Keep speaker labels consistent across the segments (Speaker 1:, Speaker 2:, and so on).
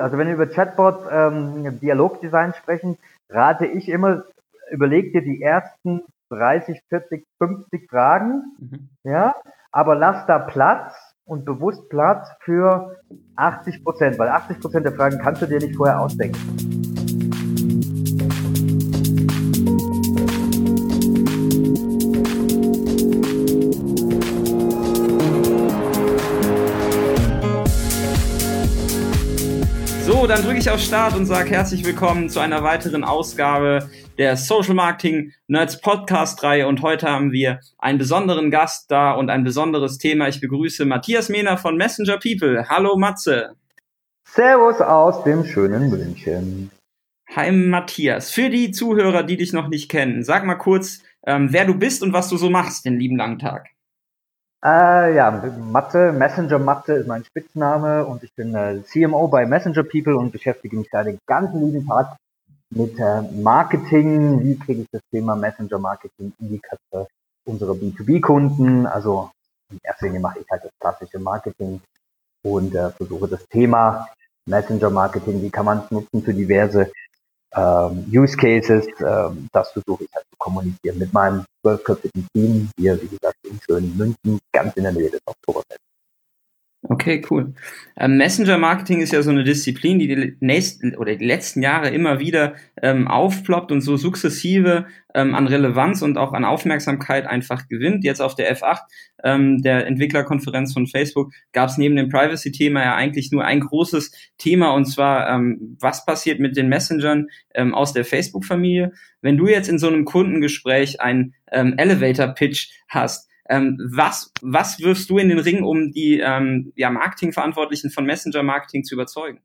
Speaker 1: Also wenn wir über Chatbot ähm, Dialogdesign sprechen, rate ich immer, überleg dir die ersten 30, 40, 50 Fragen, mhm. ja, aber lass da Platz und bewusst Platz für 80 Prozent, weil 80 Prozent der Fragen kannst du dir nicht vorher ausdenken.
Speaker 2: Ich auf Start und sage herzlich willkommen zu einer weiteren Ausgabe der Social Marketing Nerds Podcast Reihe. Und heute haben wir einen besonderen Gast da und ein besonderes Thema. Ich begrüße Matthias Mehner von Messenger People. Hallo Matze.
Speaker 1: Servus aus dem schönen München.
Speaker 2: Hi Matthias. Für die Zuhörer, die dich noch nicht kennen, sag mal kurz, ähm, wer du bist und was du so machst den lieben langen Tag.
Speaker 1: Äh, ja, Mathe, Messenger Mathe ist mein Spitzname und ich bin äh, CMO bei Messenger People und beschäftige mich da den ganzen lieben Tag mit äh, Marketing. Wie kriege ich das Thema Messenger Marketing in die Köpfe unserer B2B-Kunden? Also in erster Linie mache ich halt das klassische Marketing und äh, versuche das Thema Messenger Marketing, wie kann man es nutzen für diverse ähm, Use Cases, ähm, das versuche ich halt zu kommunizieren mit meinem zwölfköpfigen Team hier, wie gesagt, in schönen München, ganz in der Nähe des Oktoberfests.
Speaker 2: Okay, cool. Ähm, Messenger Marketing ist ja so eine Disziplin, die die nächsten oder die letzten Jahre immer wieder ähm, aufploppt und so sukzessive ähm, an Relevanz und auch an Aufmerksamkeit einfach gewinnt. Jetzt auf der F8, ähm, der Entwicklerkonferenz von Facebook, gab es neben dem Privacy-Thema ja eigentlich nur ein großes Thema und zwar, ähm, was passiert mit den Messengern ähm, aus der Facebook-Familie. Wenn du jetzt in so einem Kundengespräch einen ähm, Elevator-Pitch hast, ähm, was, was wirfst du in den Ring, um die ähm, ja, Marketingverantwortlichen von Messenger Marketing zu überzeugen?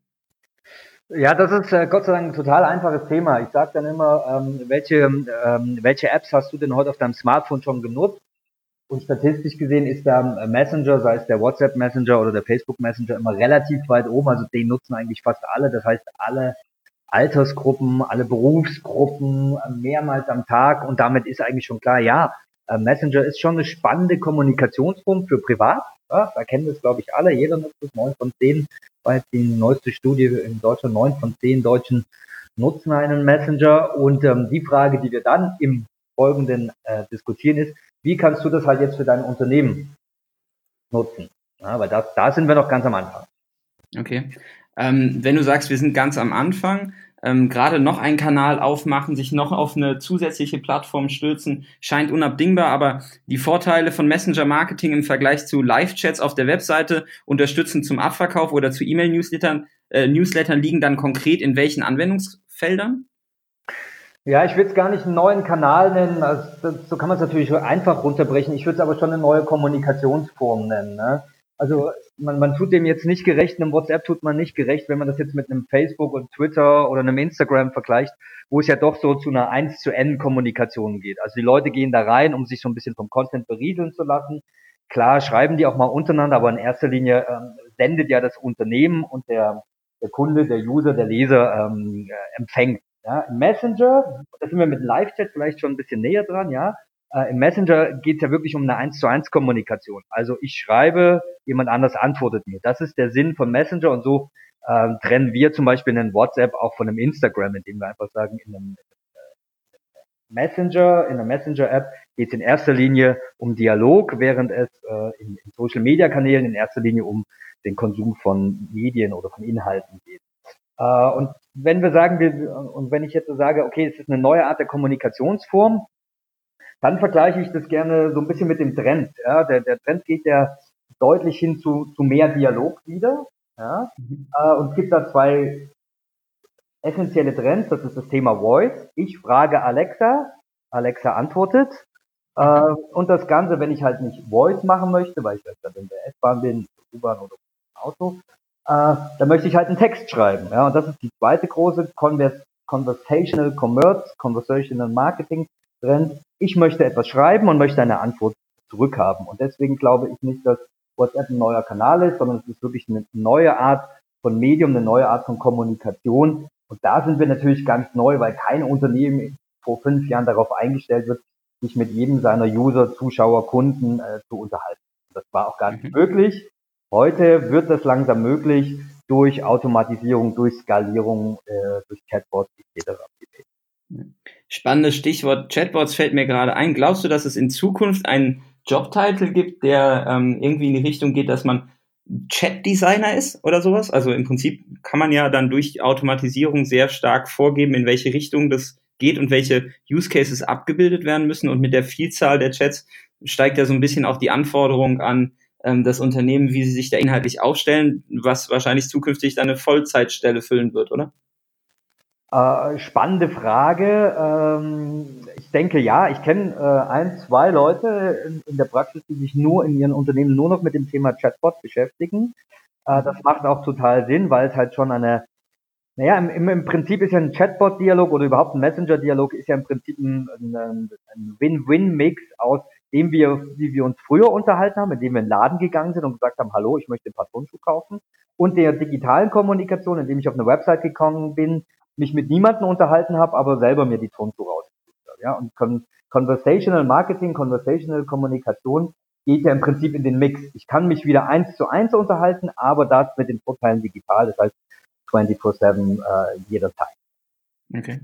Speaker 1: Ja, das ist äh, Gott sei Dank ein total einfaches Thema. Ich sage dann immer, ähm, welche, ähm, welche Apps hast du denn heute auf deinem Smartphone schon genutzt? Und statistisch gesehen ist der Messenger, sei es der WhatsApp Messenger oder der Facebook Messenger, immer relativ weit oben. Also den nutzen eigentlich fast alle. Das heißt, alle Altersgruppen, alle Berufsgruppen mehrmals am Tag. Und damit ist eigentlich schon klar, ja, äh, Messenger ist schon eine spannende Kommunikationsform für privat. Ja, da kennen das, glaube ich, alle. Jeder nutzt es. Neun von zehn war die neueste Studie in Deutschland. Neun von zehn Deutschen nutzen einen Messenger. Und ähm, die Frage, die wir dann im Folgenden äh, diskutieren, ist, wie kannst du das halt jetzt für dein Unternehmen nutzen? Ja, weil das, da sind wir noch ganz am Anfang.
Speaker 2: Okay. Ähm, wenn du sagst, wir sind ganz am Anfang, ähm, gerade noch einen Kanal aufmachen, sich noch auf eine zusätzliche Plattform stürzen, scheint unabdingbar, aber die Vorteile von Messenger Marketing im Vergleich zu Live-Chats auf der Webseite unterstützen zum Abverkauf oder zu E-Mail-Newslettern äh, Newslettern liegen dann konkret in welchen Anwendungsfeldern?
Speaker 1: Ja, ich würde es gar nicht einen neuen Kanal nennen. Also, so kann man es natürlich einfach runterbrechen. Ich würde es aber schon eine neue Kommunikationsform nennen. Ne? Also man, man tut dem jetzt nicht gerecht, einem WhatsApp tut man nicht gerecht, wenn man das jetzt mit einem Facebook und Twitter oder einem Instagram vergleicht, wo es ja doch so zu einer 1 zu N Kommunikation geht. Also die Leute gehen da rein, um sich so ein bisschen vom Content berieseln zu lassen. Klar schreiben die auch mal untereinander, aber in erster Linie ähm, sendet ja das Unternehmen und der, der Kunde, der User, der Leser ähm, äh, empfängt. Ja, Messenger, da sind wir mit Live-Chat vielleicht schon ein bisschen näher dran, ja, äh, Im Messenger geht es ja wirklich um eine 1 zu 1 Kommunikation. Also ich schreibe, jemand anders antwortet mir. Das ist der Sinn von Messenger und so äh, trennen wir zum Beispiel einen WhatsApp auch von einem Instagram, indem wir einfach sagen, in einem äh, Messenger, in einer Messenger-App geht es in erster Linie um Dialog, während es äh, in, in Social-Media-Kanälen in erster Linie um den Konsum von Medien oder von Inhalten geht. Äh, und wenn wir sagen, wir, und wenn ich jetzt so sage, okay, es ist eine neue Art der Kommunikationsform, dann vergleiche ich das gerne so ein bisschen mit dem Trend. Ja, der, der Trend geht ja deutlich hin zu, zu mehr Dialog wieder. Ja, äh, und es gibt da zwei essentielle Trends. Das ist das Thema Voice. Ich frage Alexa, Alexa antwortet. Äh, und das Ganze, wenn ich halt nicht Voice machen möchte, weil ich vielleicht in der S-Bahn bin, U-Bahn oder Auto, äh, dann möchte ich halt einen Text schreiben. Ja, und das ist die zweite große Convers Conversational Commerce, Conversational Marketing Trend. Ich möchte etwas schreiben und möchte eine Antwort zurückhaben. Und deswegen glaube ich nicht, dass WhatsApp ein neuer Kanal ist, sondern es ist wirklich eine neue Art von Medium, eine neue Art von Kommunikation. Und da sind wir natürlich ganz neu, weil kein Unternehmen vor fünf Jahren darauf eingestellt wird, sich mit jedem seiner User, Zuschauer, Kunden äh, zu unterhalten. Das war auch gar nicht mhm. möglich. Heute wird das langsam möglich durch Automatisierung, durch Skalierung, äh, durch Chatbots etc.
Speaker 2: Spannendes Stichwort Chatbots fällt mir gerade ein. Glaubst du, dass es in Zukunft einen Jobtitel gibt, der ähm, irgendwie in die Richtung geht, dass man Chat-Designer ist oder sowas? Also im Prinzip kann man ja dann durch Automatisierung sehr stark vorgeben, in welche Richtung das geht und welche Use Cases abgebildet werden müssen. Und mit der Vielzahl der Chats steigt ja so ein bisschen auch die Anforderung an ähm, das Unternehmen, wie sie sich da inhaltlich aufstellen, was wahrscheinlich zukünftig dann eine Vollzeitstelle füllen wird, oder?
Speaker 1: Äh, spannende Frage. Ähm, ich denke ja, ich kenne äh, ein, zwei Leute in, in, der Praxis, die sich nur in ihren Unternehmen nur noch mit dem Thema Chatbot beschäftigen. Äh, das macht auch total Sinn, weil es halt schon eine, naja, im, im Prinzip ist ja ein Chatbot-Dialog oder überhaupt ein Messenger-Dialog ist ja im Prinzip ein, ein, ein Win-Win-Mix aus dem wir, wie wir uns früher unterhalten haben, indem wir in den Laden gegangen sind und gesagt haben, hallo, ich möchte ein paar Turnschuhe kaufen. Und der digitalen Kommunikation, indem ich auf eine Website gekommen bin, mich mit niemandem unterhalten habe, aber selber mir die Turnschuhe rausgesucht habe. Ja, und Con Conversational Marketing, Conversational Kommunikation geht ja im Prinzip in den Mix. Ich kann mich wieder eins zu eins unterhalten, aber das mit den Vorteilen digital, das heißt 24-7 äh, jederzeit.
Speaker 2: Okay.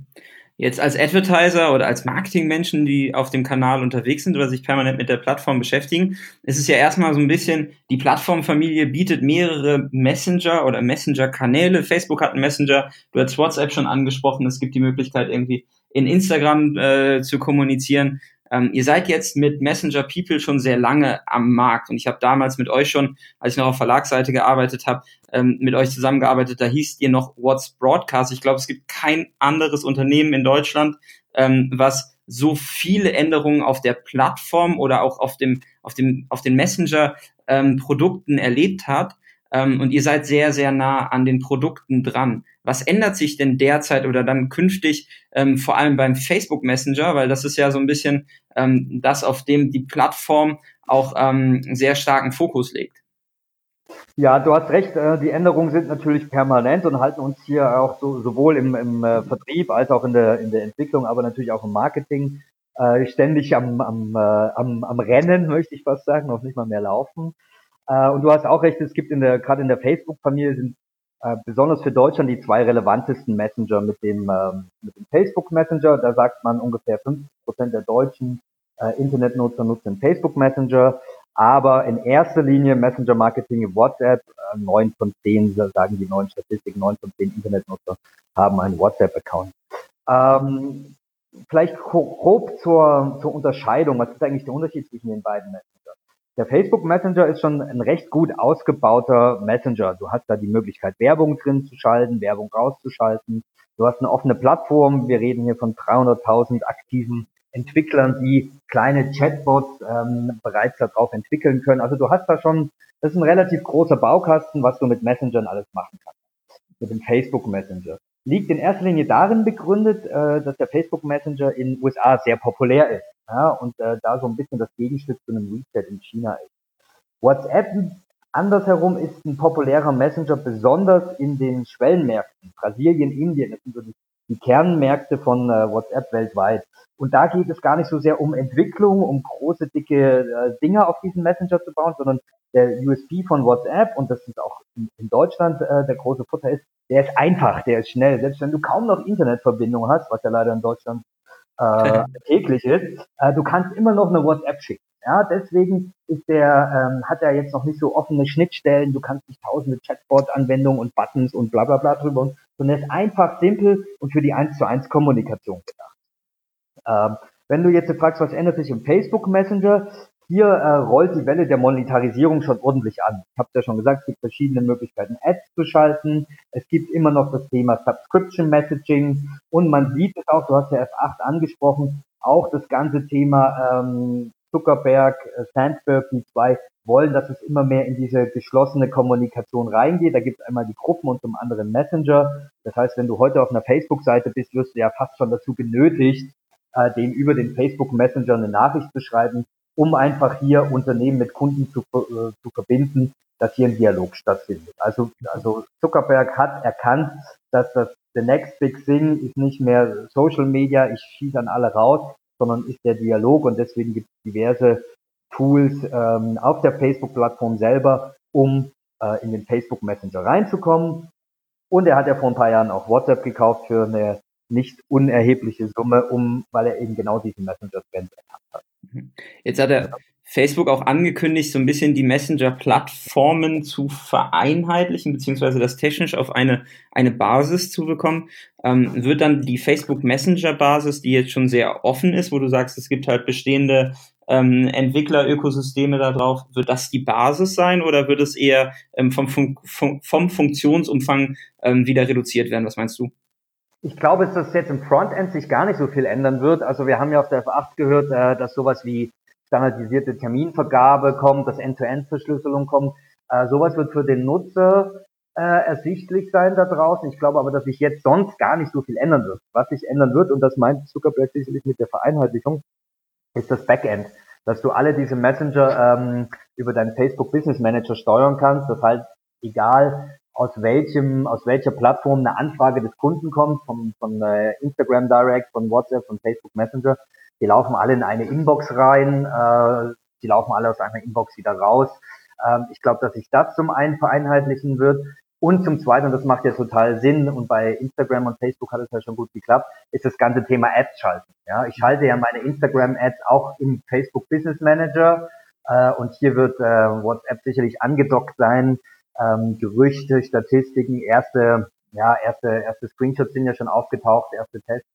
Speaker 2: Jetzt als Advertiser oder als Marketingmenschen, die auf dem Kanal unterwegs sind oder sich permanent mit der Plattform beschäftigen, ist es ja erstmal so ein bisschen, die Plattformfamilie bietet mehrere Messenger oder Messenger-Kanäle. Facebook hat einen Messenger, du hast WhatsApp schon angesprochen, es gibt die Möglichkeit irgendwie in Instagram äh, zu kommunizieren. Ähm, ihr seid jetzt mit Messenger People schon sehr lange am Markt und ich habe damals mit euch schon, als ich noch auf Verlagsseite gearbeitet habe, ähm, mit euch zusammengearbeitet. Da hieß ihr noch What's Broadcast. Ich glaube, es gibt kein anderes Unternehmen in Deutschland, ähm, was so viele Änderungen auf der Plattform oder auch auf dem auf dem auf den Messenger ähm, Produkten erlebt hat. Ähm, und ihr seid sehr sehr nah an den Produkten dran. Was ändert sich denn derzeit oder dann künftig, ähm, vor allem beim Facebook Messenger, weil das ist ja so ein bisschen ähm, das, auf dem die Plattform auch ähm, sehr starken Fokus legt.
Speaker 1: Ja, du hast recht, äh, die Änderungen sind natürlich permanent und halten uns hier auch so, sowohl im, im äh, Vertrieb als auch in der, in der Entwicklung, aber natürlich auch im Marketing äh, ständig am, am, am, am Rennen, möchte ich fast sagen, noch nicht mal mehr laufen. Äh, und du hast auch recht, es gibt in der, gerade in der Facebook-Familie sind äh, besonders für Deutschland die zwei relevantesten Messenger mit dem, ähm, mit dem Facebook Messenger. Da sagt man ungefähr 50 Prozent der deutschen äh, Internetnutzer nutzen Facebook Messenger. Aber in erster Linie Messenger Marketing in WhatsApp. Äh, neun von zehn, sagen die neuen Statistiken, neun von zehn Internetnutzer haben einen WhatsApp-Account. Ähm, vielleicht grob zur, zur Unterscheidung. Was ist eigentlich der Unterschied zwischen den beiden Messenger? Der Facebook Messenger ist schon ein recht gut ausgebauter Messenger. Du hast da die Möglichkeit, Werbung drin zu schalten, Werbung rauszuschalten. Du hast eine offene Plattform. Wir reden hier von 300.000 aktiven Entwicklern, die kleine Chatbots ähm, bereits darauf entwickeln können. Also du hast da schon, das ist ein relativ großer Baukasten, was du mit Messengern alles machen kannst. Mit dem Facebook Messenger. Liegt in erster Linie darin begründet, äh, dass der Facebook Messenger in den USA sehr populär ist ja, und äh, da so ein bisschen das Gegenstück zu einem Reset in China ist. WhatsApp andersherum ist ein populärer Messenger, besonders in den Schwellenmärkten. Brasilien, Indien, das sind so die, die Kernmärkte von äh, WhatsApp weltweit. Und da geht es gar nicht so sehr um Entwicklung, um große, dicke äh, Dinge auf diesen Messenger zu bauen, sondern der USP von WhatsApp, und das ist auch in, in Deutschland äh, der große Vorteil ist, der ist einfach, der ist schnell. Selbst wenn du kaum noch Internetverbindung hast, was ja leider in Deutschland äh, täglich ist, äh, du kannst immer noch eine WhatsApp schicken. Ja, deswegen ist der, ähm, hat er jetzt noch nicht so offene Schnittstellen, du kannst nicht tausende Chatbot-Anwendungen und Buttons und bla bla bla drüber, sondern er ist einfach simpel und für die 1 zu 1 Kommunikation gedacht. Ähm, wenn du jetzt fragst, was ändert sich im Facebook Messenger, hier äh, rollt die Welle der Monetarisierung schon ordentlich an. Ich habe ja schon gesagt, es gibt verschiedene Möglichkeiten, Ads zu schalten. Es gibt immer noch das Thema Subscription Messaging und man sieht es auch, du hast ja F8 angesprochen, auch das ganze Thema ähm, Zuckerberg, äh, Sandberg, die zwei wollen, dass es immer mehr in diese geschlossene Kommunikation reingeht. Da gibt es einmal die Gruppen und zum anderen Messenger. Das heißt, wenn du heute auf einer Facebook-Seite bist, wirst du ja fast schon dazu genötigt, äh, dem über den Facebook Messenger eine Nachricht zu schreiben um einfach hier Unternehmen mit Kunden zu, äh, zu verbinden, dass hier ein Dialog stattfindet. Also, also Zuckerberg hat erkannt, dass das the next big thing ist nicht mehr Social Media, ich schieße an alle raus, sondern ist der Dialog und deswegen gibt es diverse Tools ähm, auf der Facebook-Plattform selber, um äh, in den Facebook Messenger reinzukommen. Und er hat ja vor ein paar Jahren auch WhatsApp gekauft für eine nicht unerhebliche Summe, um, weil er eben genau diesen Messenger-Trend erkannt hat.
Speaker 2: Mhm. Jetzt hat er Facebook auch angekündigt, so ein bisschen die Messenger-Plattformen zu vereinheitlichen, beziehungsweise das technisch auf eine, eine Basis zu bekommen. Ähm, wird dann die Facebook Messenger-Basis, die jetzt schon sehr offen ist, wo du sagst, es gibt halt bestehende ähm, Entwicklerökosysteme da drauf, wird das die Basis sein oder wird es eher ähm, vom, Fun vom Funktionsumfang ähm, wieder reduziert werden? Was meinst du?
Speaker 1: Ich glaube, dass jetzt im Frontend sich gar nicht so viel ändern wird. Also wir haben ja auf der F8 gehört, äh, dass sowas wie standardisierte Terminvergabe kommt, dass End-to-End-Verschlüsselung kommt. Äh, sowas wird für den Nutzer äh, ersichtlich sein da draußen. Ich glaube aber, dass sich jetzt sonst gar nicht so viel ändern wird. Was sich ändern wird, und das meint Zuckerberg sicherlich mit der Vereinheitlichung, ist das Backend. Dass du alle diese Messenger ähm, über deinen Facebook Business Manager steuern kannst. Das heißt, egal aus welchem, aus welcher Plattform eine Anfrage des Kunden kommt, von, von äh, Instagram Direct, von WhatsApp, von Facebook Messenger, die laufen alle in eine Inbox rein, äh, die laufen alle aus einer Inbox wieder raus. Ähm, ich glaube, dass sich das zum einen vereinheitlichen wird. Und zum Zweiten, und das macht ja total Sinn, und bei Instagram und Facebook hat es ja schon gut geklappt, ist das ganze Thema Ads schalten. Ja, ich schalte ja meine Instagram-Ads auch im Facebook Business Manager. Äh, und hier wird äh, WhatsApp sicherlich angedockt sein. Ähm, Gerüchte, Statistiken, erste, ja, erste, erste Screenshots sind ja schon aufgetaucht, erste Tests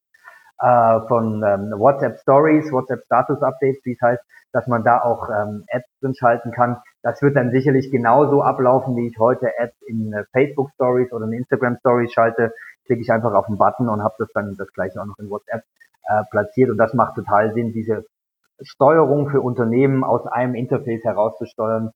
Speaker 1: äh, von ähm, WhatsApp Stories, WhatsApp Status Updates, wie es heißt, dass man da auch ähm, Ads drin schalten kann. Das wird dann sicherlich genauso ablaufen, wie ich heute Ads in äh, Facebook Stories oder in Instagram Stories schalte. Klicke ich einfach auf den Button und habe das dann das gleiche auch noch in WhatsApp äh, platziert. Und das macht total Sinn, diese Steuerung für Unternehmen aus einem Interface herauszusteuern,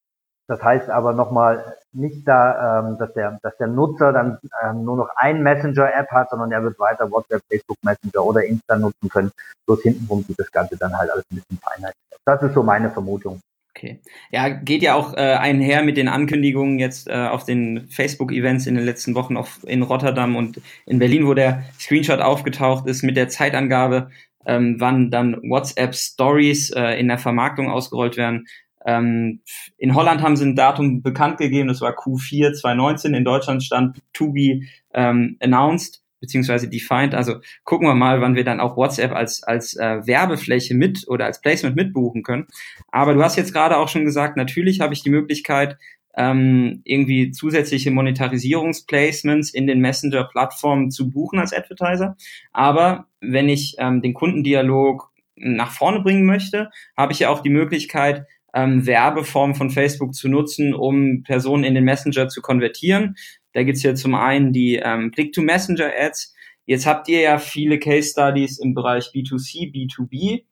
Speaker 1: das heißt aber nochmal nicht da, ähm, dass der, dass der Nutzer dann ähm, nur noch ein Messenger-App hat, sondern er wird weiter WhatsApp, Facebook Messenger oder Insta nutzen können. Bloß hintenrum sieht das Ganze dann halt alles ein bisschen vereinheitlicht. Das ist so meine Vermutung.
Speaker 2: Okay. Ja, geht ja auch äh, einher mit den Ankündigungen jetzt äh, auf den Facebook-Events in den letzten Wochen auf, in Rotterdam und in Berlin, wo der Screenshot aufgetaucht ist mit der Zeitangabe, ähm, wann dann WhatsApp Stories äh, in der Vermarktung ausgerollt werden. Ähm, in Holland haben sie ein Datum bekannt gegeben, das war Q4 2019. In Deutschland stand to be ähm, announced beziehungsweise defined. Also gucken wir mal, wann wir dann auch WhatsApp als als äh, Werbefläche mit oder als Placement mitbuchen können. Aber du hast jetzt gerade auch schon gesagt, natürlich habe ich die Möglichkeit, ähm, irgendwie zusätzliche Monetarisierungsplacements in den Messenger-Plattformen zu buchen als Advertiser. Aber wenn ich ähm, den Kundendialog nach vorne bringen möchte, habe ich ja auch die Möglichkeit, ähm, Werbeform von Facebook zu nutzen, um Personen in den Messenger zu konvertieren. Da gibt's ja zum einen die ähm, Click-to-Messenger-Ads. Jetzt habt ihr ja viele Case-Studies im Bereich B2C, B2B.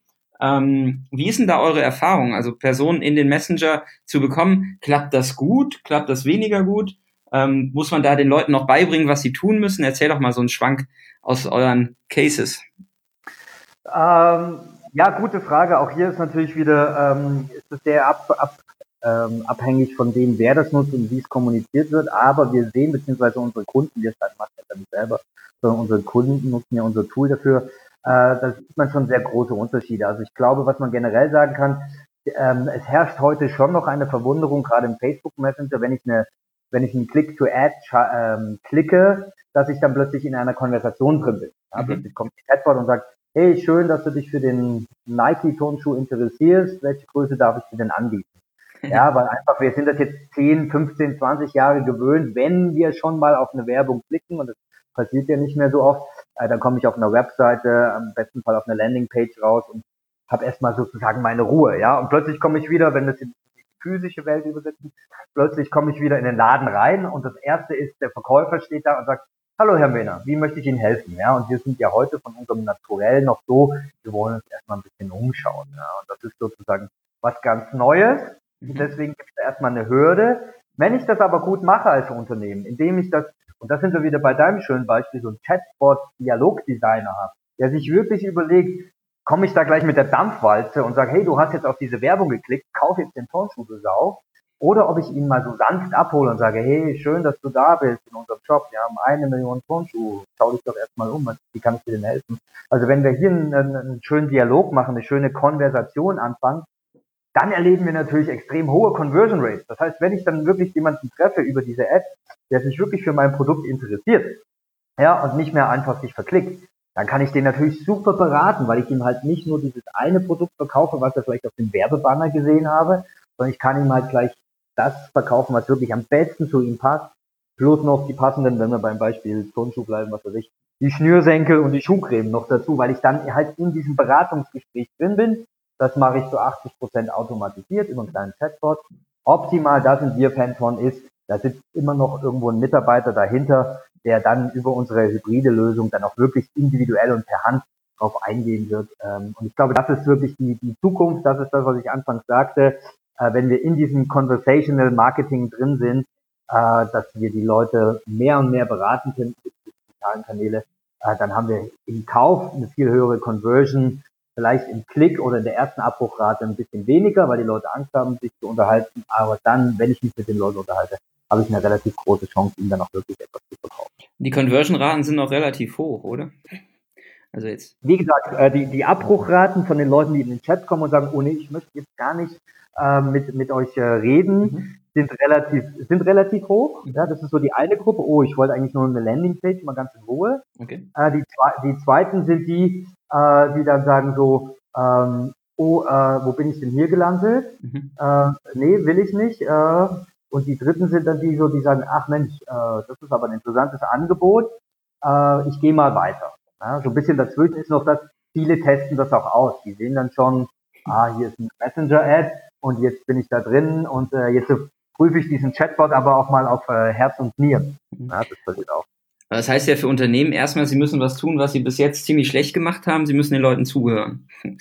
Speaker 2: Ähm, wie ist denn da eure Erfahrung? Also Personen in den Messenger zu bekommen, klappt das gut? Klappt das weniger gut? Ähm, muss man da den Leuten noch beibringen, was sie tun müssen? Erzähl doch mal so einen Schwank aus euren Cases.
Speaker 1: Ähm, ja, gute Frage. Auch hier ist natürlich wieder, ähm, ist es sehr ab, ab, ähm, abhängig von dem, wer das nutzt und wie es kommuniziert wird. Aber wir sehen, beziehungsweise unsere Kunden, wir machen das ja nicht selber, sondern unsere Kunden nutzen ja unser Tool dafür. Äh, da sieht man schon sehr große Unterschiede. Also ich glaube, was man generell sagen kann, ähm, es herrscht heute schon noch eine Verwunderung, gerade im Facebook Messenger, wenn ich eine wenn ich einen Click to Add ähm, klicke, dass ich dann plötzlich in einer Konversation drin bin. Ja, mhm. Plötzlich kommt die Chatbot und sagt, hey, schön, dass du dich für den Nike-Turnschuh interessierst. Welche Größe darf ich dir denn anbieten? Ja, weil einfach, wir sind das jetzt 10, 15, 20 Jahre gewöhnt, wenn wir schon mal auf eine Werbung klicken, und das passiert ja nicht mehr so oft, äh, dann komme ich auf einer Webseite, am besten Fall auf einer Landingpage raus und habe erstmal sozusagen meine Ruhe, ja. Und plötzlich komme ich wieder, wenn das in die physische Welt übersetzen, plötzlich komme ich wieder in den Laden rein und das erste ist, der Verkäufer steht da und sagt, Hallo Herr Mehner, wie möchte ich Ihnen helfen? Ja, und wir sind ja heute von unserem Naturell noch so, wir wollen uns erstmal ein bisschen umschauen. Ja, und das ist sozusagen was ganz Neues. Und mhm. deswegen gibt es da erstmal eine Hürde. Wenn ich das aber gut mache als Unternehmen, indem ich das, und das sind wir wieder bei deinem schönen Beispiel, so ein Chatbot-Dialogdesigner habe, der sich wirklich überlegt, komme ich da gleich mit der Dampfwalze und sage, hey, du hast jetzt auf diese Werbung geklickt, kauf jetzt den Turnschuh, du Sau. Oder ob ich ihn mal so sanft abhole und sage, hey, schön, dass du da bist in unserem Shop. Wir haben eine Million Turnschuhe. Schau dich doch erstmal um. Wie kann ich dir denn helfen? Also wenn wir hier einen, einen schönen Dialog machen, eine schöne Konversation anfangen, dann erleben wir natürlich extrem hohe Conversion Rates. Das heißt, wenn ich dann wirklich jemanden treffe über diese App, der sich wirklich für mein Produkt interessiert, ja, und nicht mehr einfach sich verklickt, dann kann ich den natürlich super beraten, weil ich ihm halt nicht nur dieses eine Produkt verkaufe, was er vielleicht auf dem Werbebanner gesehen habe, sondern ich kann ihm halt gleich das verkaufen, was wirklich am besten zu ihm passt. Plus noch die passenden, wenn wir beim Beispiel Turnschuh bleiben, was weiß ich, die Schnürsenkel und die Schuhcreme noch dazu, weil ich dann halt in diesem Beratungsgespräch drin bin. Das mache ich zu 80 Prozent automatisiert über einen kleinen Chatbot. Optimal, da sind wir Fan von, ist, da sitzt immer noch irgendwo ein Mitarbeiter dahinter, der dann über unsere hybride Lösung dann auch wirklich individuell und per Hand drauf eingehen wird. Ähm, und ich glaube, das ist wirklich die, die Zukunft, das ist das, was ich anfangs sagte, äh, wenn wir in diesem Conversational Marketing drin sind, äh, dass wir die Leute mehr und mehr beraten können die digitalen Kanäle, äh, dann haben wir im Kauf eine viel höhere Conversion, vielleicht im Klick oder in der ersten Abbruchrate ein bisschen weniger, weil die Leute Angst haben, sich zu unterhalten. Aber dann, wenn ich mich mit den Leuten unterhalte, habe ich eine relativ große Chance, ihnen dann auch wirklich etwas zu verkaufen.
Speaker 2: Die Conversion-Raten sind noch relativ hoch, oder?
Speaker 1: Also jetzt. Wie gesagt, äh, die, die Abbruchraten von den Leuten, die in den Chat kommen und sagen, oh nee, ich möchte jetzt gar nicht äh, mit, mit euch äh, reden, mhm. sind relativ, sind relativ hoch. Ja, das ist so die eine Gruppe. Oh, ich wollte eigentlich nur eine Landingpage, mal ganz in Ruhe. Okay. Äh, die, die zweiten sind die, äh, die dann sagen so, ähm, oh, äh, wo bin ich denn hier gelandet? Mhm. Äh, nee, will ich nicht. Äh, und die dritten sind dann die so, die sagen, ach Mensch, äh, das ist aber ein interessantes Angebot, äh, ich gehe mal weiter. Ja, so ein bisschen dazwischen ist noch das, viele testen das auch aus. Die sehen dann schon, ah, hier ist ein Messenger-Ad und jetzt bin ich da drin und äh, jetzt prüfe ich diesen Chatbot aber auch mal auf äh, Herz und Nieren. Mhm. Ja, das passiert auch.
Speaker 2: Das heißt ja für Unternehmen erstmal, sie müssen was tun, was sie bis jetzt ziemlich schlecht gemacht haben. Sie müssen den Leuten zuhören.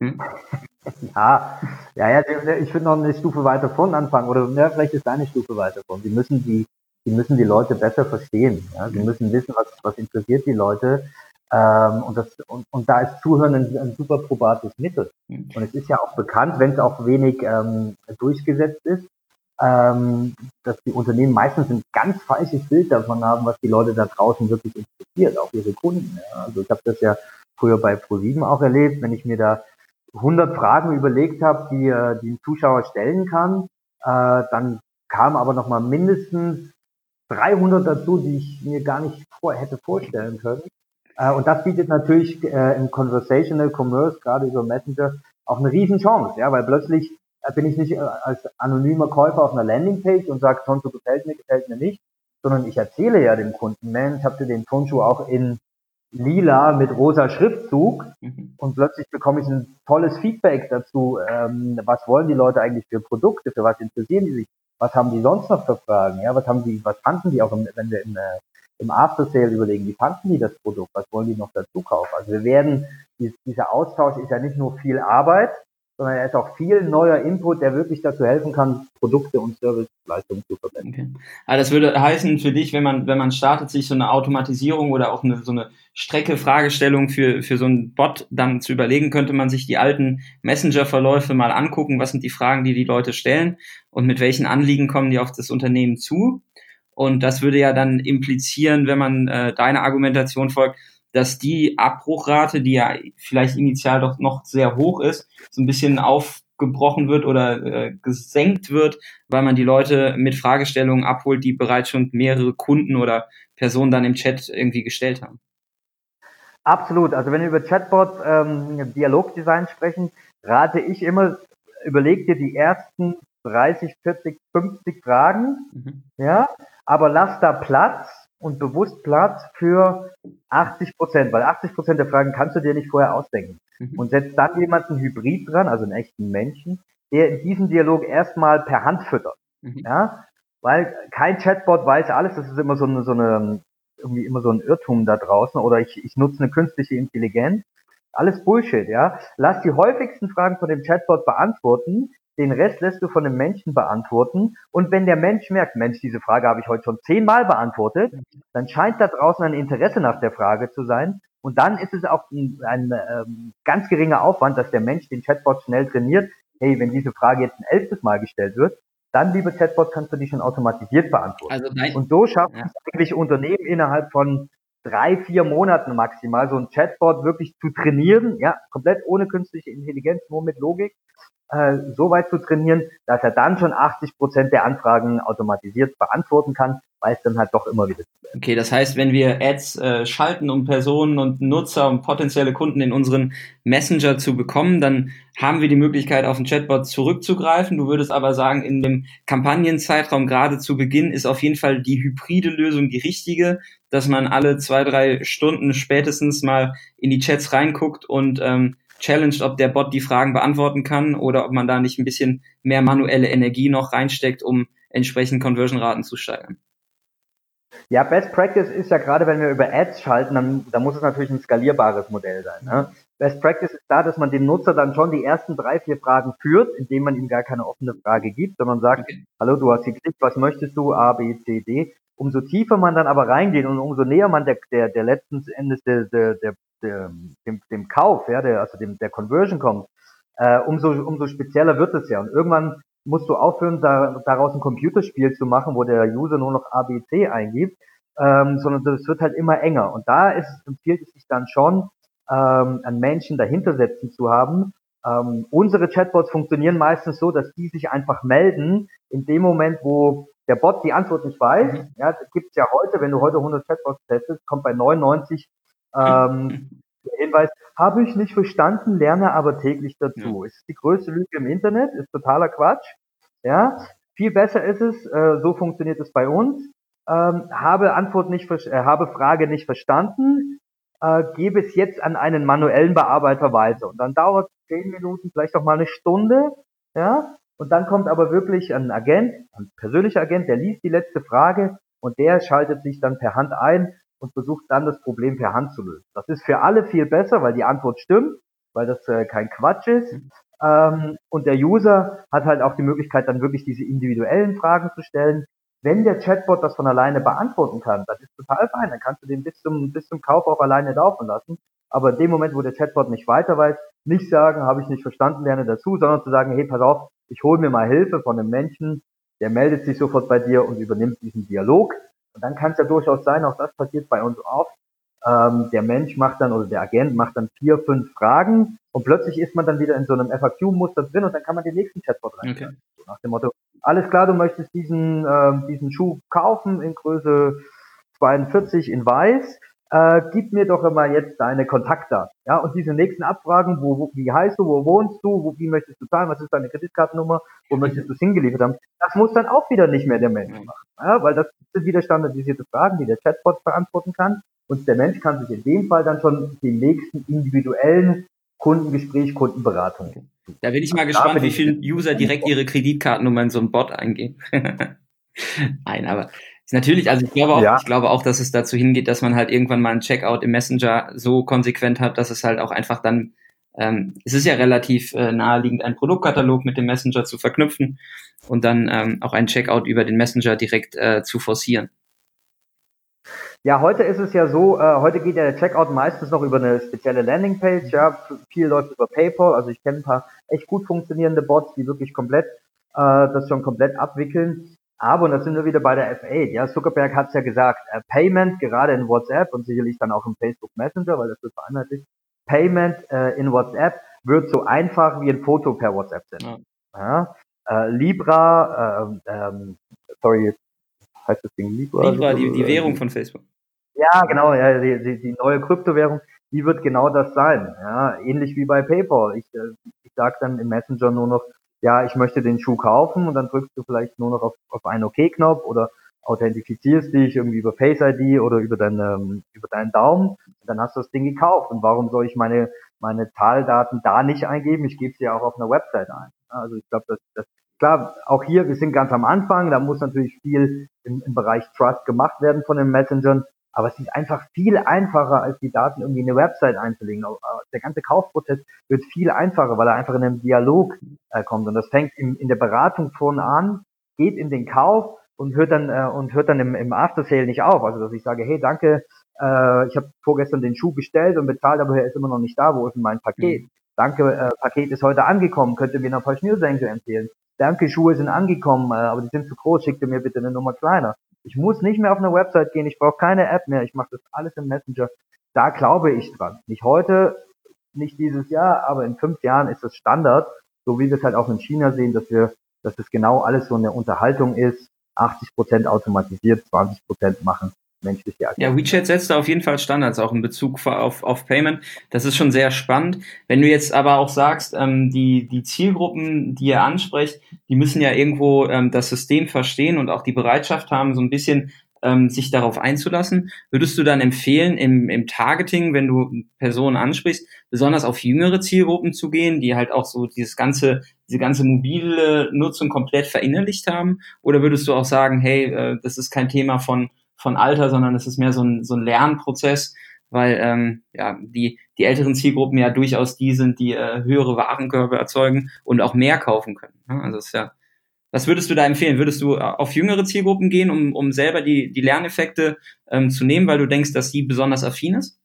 Speaker 1: Hm? Ja, ja, ja, ich würde noch eine Stufe weiter vorn anfangen oder ja, vielleicht ist eine Stufe weiter vorn. Sie müssen die, sie müssen die Leute besser verstehen. Ja? Sie müssen wissen, was, was interessiert die Leute. Ähm, und, das, und, und da ist Zuhören ein, ein super probates Mittel. Hm. Und es ist ja auch bekannt, wenn es auch wenig ähm, durchgesetzt ist, ähm, dass die Unternehmen meistens ein ganz falsches Bild davon haben, was die Leute da draußen wirklich interessiert, auch ihre Kunden. Ja. Also ich habe das ja früher bei Pro7 auch erlebt, wenn ich mir da 100 Fragen überlegt habe, die, äh, die ein Zuschauer stellen kann, äh, dann kamen aber noch mal mindestens 300 dazu, die ich mir gar nicht vor, hätte vorstellen können. Äh, und das bietet natürlich äh, im Conversational Commerce, gerade über Messenger, auch eine Riesenchance, ja, weil plötzlich äh, bin ich nicht äh, als anonymer Käufer auf einer Landingpage und sage, Tonschuh gefällt mir, gefällt mir nicht, sondern ich erzähle ja dem Kunden, Mensch, habt ihr den Tonschuh auch in lila mit rosa Schriftzug mhm. und plötzlich bekomme ich ein tolles Feedback dazu, ähm, was wollen die Leute eigentlich für Produkte, für was interessieren die sich, was haben die sonst noch für Fragen, ja, was haben die, was fanden die auch, im, wenn wir im, äh, im After Sale überlegen, wie fanden die das Produkt, was wollen die noch dazu kaufen. Also wir werden, dieser Austausch ist ja nicht nur viel Arbeit, sondern er ist auch viel neuer Input, der wirklich dazu helfen kann, Produkte und Serviceleistungen zu verbessern.
Speaker 2: Okay. Also das würde heißen für dich, wenn man, wenn man startet, sich so eine Automatisierung oder auch eine, so eine Strecke, Fragestellung für, für so einen Bot dann zu überlegen, könnte man sich die alten Messenger-Verläufe mal angucken, was sind die Fragen, die die Leute stellen und mit welchen Anliegen kommen die auf das Unternehmen zu. Und das würde ja dann implizieren, wenn man äh, deiner Argumentation folgt, dass die Abbruchrate, die ja vielleicht initial doch noch sehr hoch ist, so ein bisschen aufgebrochen wird oder äh, gesenkt wird, weil man die Leute mit Fragestellungen abholt, die bereits schon mehrere Kunden oder Personen dann im Chat irgendwie gestellt haben.
Speaker 1: Absolut. Also wenn wir über Chatbot ähm, Dialogdesign sprechen, rate ich immer, überleg dir die ersten 30, 40, 50 Fragen, mhm. ja, aber lass da Platz und bewusst Platz für 80 Prozent, weil 80 Prozent der Fragen kannst du dir nicht vorher ausdenken. Mhm. Und setzt dann jemanden Hybrid dran, also einen echten Menschen, der in diesem Dialog erstmal per Hand füttert. Mhm. Ja, weil kein Chatbot weiß alles, das ist immer so eine, so eine, irgendwie immer so ein Irrtum da draußen oder ich, ich nutze eine künstliche Intelligenz. Alles Bullshit, ja. Lass die häufigsten Fragen von dem Chatbot beantworten, den Rest lässt du von einem Menschen beantworten. Und wenn der Mensch merkt, Mensch, diese Frage habe ich heute schon zehnmal beantwortet, dann scheint da draußen ein Interesse nach der Frage zu sein. Und dann ist es auch ein, ein ähm, ganz geringer Aufwand, dass der Mensch den Chatbot schnell trainiert. Hey, wenn diese Frage jetzt ein elftes Mal gestellt wird, dann, liebe Chatbot, kannst du die schon automatisiert beantworten. Also nein, und so schaffen ja. es eigentlich Unternehmen innerhalb von drei, vier Monaten maximal, so ein Chatbot wirklich zu trainieren, ja, komplett ohne künstliche Intelligenz, nur mit Logik äh, so weit zu trainieren, dass er dann schon 80 Prozent der Anfragen automatisiert beantworten kann, weil es dann halt doch immer wieder.
Speaker 2: Okay, das heißt, wenn wir Ads äh, schalten, um Personen und Nutzer und potenzielle Kunden in unseren Messenger zu bekommen, dann haben wir die Möglichkeit, auf den Chatbot zurückzugreifen. Du würdest aber sagen, in dem Kampagnenzeitraum gerade zu Beginn ist auf jeden Fall die hybride Lösung die richtige, dass man alle zwei, drei Stunden spätestens mal in die Chats reinguckt und ähm, challenged, ob der Bot die Fragen beantworten kann oder ob man da nicht ein bisschen mehr manuelle Energie noch reinsteckt, um entsprechend Conversion-Raten zu steigern.
Speaker 1: Ja, Best Practice ist ja gerade, wenn wir über Ads schalten, dann, dann muss es natürlich ein skalierbares Modell sein. Ne? Best Practice ist da, dass man dem Nutzer dann schon die ersten drei, vier Fragen führt, indem man ihm gar keine offene Frage gibt, sondern sagt, okay. hallo, du hast geklickt, was möchtest du? A, B, C, D. Umso tiefer man dann aber reingeht und umso näher man der, der, der letzten Endes der, der, der, der, dem, dem Kauf, ja, der, also dem, der Conversion kommt, äh, umso, umso spezieller wird es ja. Und irgendwann musst du aufhören, da, daraus ein Computerspiel zu machen, wo der User nur noch A, B, C eingibt, ähm, sondern das wird halt immer enger. Und da ist, empfiehlt es sich dann schon, ähm, einen Menschen dahinter setzen zu haben. Ähm, unsere Chatbots funktionieren meistens so, dass die sich einfach melden in dem Moment, wo der Bot die Antwort nicht weiß. Mhm. Ja, das gibt's ja heute, wenn du heute 100 Chatbots testest, kommt bei 99 ähm, Hinweis, habe ich nicht verstanden, lerne aber täglich dazu. Ja. Ist die größte Lüge im Internet, ist totaler Quatsch. Ja, viel besser ist es, äh, so funktioniert es bei uns. Ähm, habe Antwort nicht, äh, habe Frage nicht verstanden, äh, gebe es jetzt an einen manuellen Bearbeiter weiter. Und dann dauert es zehn Minuten, vielleicht auch mal eine Stunde, ja. Und dann kommt aber wirklich ein Agent, ein persönlicher Agent, der liest die letzte Frage und der schaltet sich dann per Hand ein und versucht dann das Problem per Hand zu lösen. Das ist für alle viel besser, weil die Antwort stimmt, weil das äh, kein Quatsch ist. Mhm. Ähm, und der User hat halt auch die Möglichkeit, dann wirklich diese individuellen Fragen zu stellen. Wenn der Chatbot das von alleine beantworten kann, das ist total fein, dann kannst du den bis zum, bis zum Kauf auch alleine laufen lassen. Aber in dem Moment, wo der Chatbot nicht weiter weiß, nicht sagen, habe ich nicht verstanden, lerne dazu, sondern zu sagen, hey, pass auf, ich hole mir mal Hilfe von einem Menschen, der meldet sich sofort bei dir und übernimmt diesen Dialog. Und dann kann es ja durchaus sein, auch das passiert bei uns oft, ähm, der Mensch macht dann oder der Agent macht dann vier, fünf Fragen und plötzlich ist man dann wieder in so einem FAQ-Muster drin und dann kann man den nächsten Chatbot rein. Okay. So nach dem Motto, alles klar, du möchtest diesen, äh, diesen Schuh kaufen in Größe 42 in weiß äh, gib mir doch immer jetzt deine Kontaktdaten. Ja, und diese nächsten Abfragen, wo, wo, wie heißt du, wo wohnst du, wo, wie möchtest du zahlen, was ist deine Kreditkartennummer, wo möchtest du es hingeliefert haben, das muss dann auch wieder nicht mehr der Mensch machen. Ja, weil das sind wieder standardisierte Fragen, die der Chatbot beantworten kann. Und der Mensch kann sich in dem Fall dann schon den nächsten individuellen Kundengespräch, Kundenberatung.
Speaker 2: Da bin ich mal gespannt, wie viele User direkt ihre Kreditkartennummer in so einen Bot eingehen. Nein, aber Natürlich, also ich glaube auch, ja. ich glaube auch, dass es dazu hingeht, dass man halt irgendwann mal ein Checkout im Messenger so konsequent hat, dass es halt auch einfach dann, ähm, es ist ja relativ äh, naheliegend, einen Produktkatalog mit dem Messenger zu verknüpfen und dann ähm, auch einen Checkout über den Messenger direkt äh, zu forcieren.
Speaker 1: Ja, heute ist es ja so, äh, heute geht ja der Checkout meistens noch über eine spezielle Landingpage, ja, viel läuft über PayPal, also ich kenne ein paar echt gut funktionierende Bots, die wirklich komplett äh, das schon komplett abwickeln. Aber, und da sind wir wieder bei der F8, ja, Zuckerberg hat es ja gesagt, äh, Payment, gerade in WhatsApp und sicherlich dann auch im Facebook Messenger, weil das wird vereinheitlicht, Payment äh, in WhatsApp wird so einfach wie ein Foto per WhatsApp senden. Ja. ja äh, Libra, äh, ähm, sorry, heißt das Ding
Speaker 2: Libra? Libra, die, die Währung von Facebook.
Speaker 1: Ja, genau, ja, die, die, die neue Kryptowährung, die wird genau das sein. Ja, ähnlich wie bei PayPal. Ich, äh, ich sage dann im Messenger nur noch, ja, ich möchte den Schuh kaufen und dann drückst du vielleicht nur noch auf, auf einen OK-Knopf oder authentifizierst dich irgendwie über Face ID oder über, deine, ähm, über deinen Daumen dann hast du das Ding gekauft. Und warum soll ich meine, meine Zahldaten da nicht eingeben? Ich gebe sie ja auch auf einer Website ein. Also ich glaube, das, das klar, auch hier, wir sind ganz am Anfang, da muss natürlich viel im, im Bereich Trust gemacht werden von den Messengern, aber es ist einfach viel einfacher, als die Daten irgendwie in eine Website einzulegen. Der ganze Kaufprozess wird viel einfacher, weil er einfach in einen Dialog äh, kommt. Und das fängt in, in der Beratung vorne an, geht in den Kauf und hört dann äh, und hört dann im, im After Sale nicht auf. Also dass ich sage, hey, danke, äh, ich habe vorgestern den Schuh bestellt und bezahlt, aber er ist immer noch nicht da. Wo ist denn mein Paket? Mhm. Danke, äh, Paket ist heute angekommen. Könnt ihr mir noch ein paar Schnürsenkel empfehlen? Danke, Schuhe sind angekommen, äh, aber die sind zu groß. Schickt ihr mir bitte eine Nummer kleiner. Ich muss nicht mehr auf eine Website gehen, ich brauche keine App mehr, ich mache das alles im Messenger. Da glaube ich dran. Nicht heute, nicht dieses Jahr, aber in fünf Jahren ist das Standard. so wie wir es halt auch in China sehen, dass wir, dass es genau alles so eine Unterhaltung ist, 80 Prozent automatisiert, 20 Prozent machen menschliche
Speaker 2: Aktivität. Ja, WeChat setzt da auf jeden Fall Standards auch in Bezug auf, auf Payment. Das ist schon sehr spannend. Wenn du jetzt aber auch sagst, ähm, die, die Zielgruppen, die ihr ansprecht, die müssen ja irgendwo ähm, das System verstehen und auch die Bereitschaft haben, so ein bisschen ähm, sich darauf einzulassen. Würdest du dann empfehlen, im, im Targeting, wenn du Personen ansprichst, besonders auf jüngere Zielgruppen zu gehen, die halt auch so dieses ganze, diese ganze mobile Nutzung komplett verinnerlicht haben? Oder würdest du auch sagen, hey, äh, das ist kein Thema von von Alter, sondern es ist mehr so ein, so ein Lernprozess, weil ähm, ja, die, die älteren Zielgruppen ja durchaus die sind, die äh, höhere Warenkörbe erzeugen und auch mehr kaufen können. Ne? Also ist ja, was würdest du da empfehlen? Würdest du äh, auf jüngere Zielgruppen gehen, um, um selber die, die Lerneffekte ähm, zu nehmen, weil du denkst, dass sie besonders affin ist?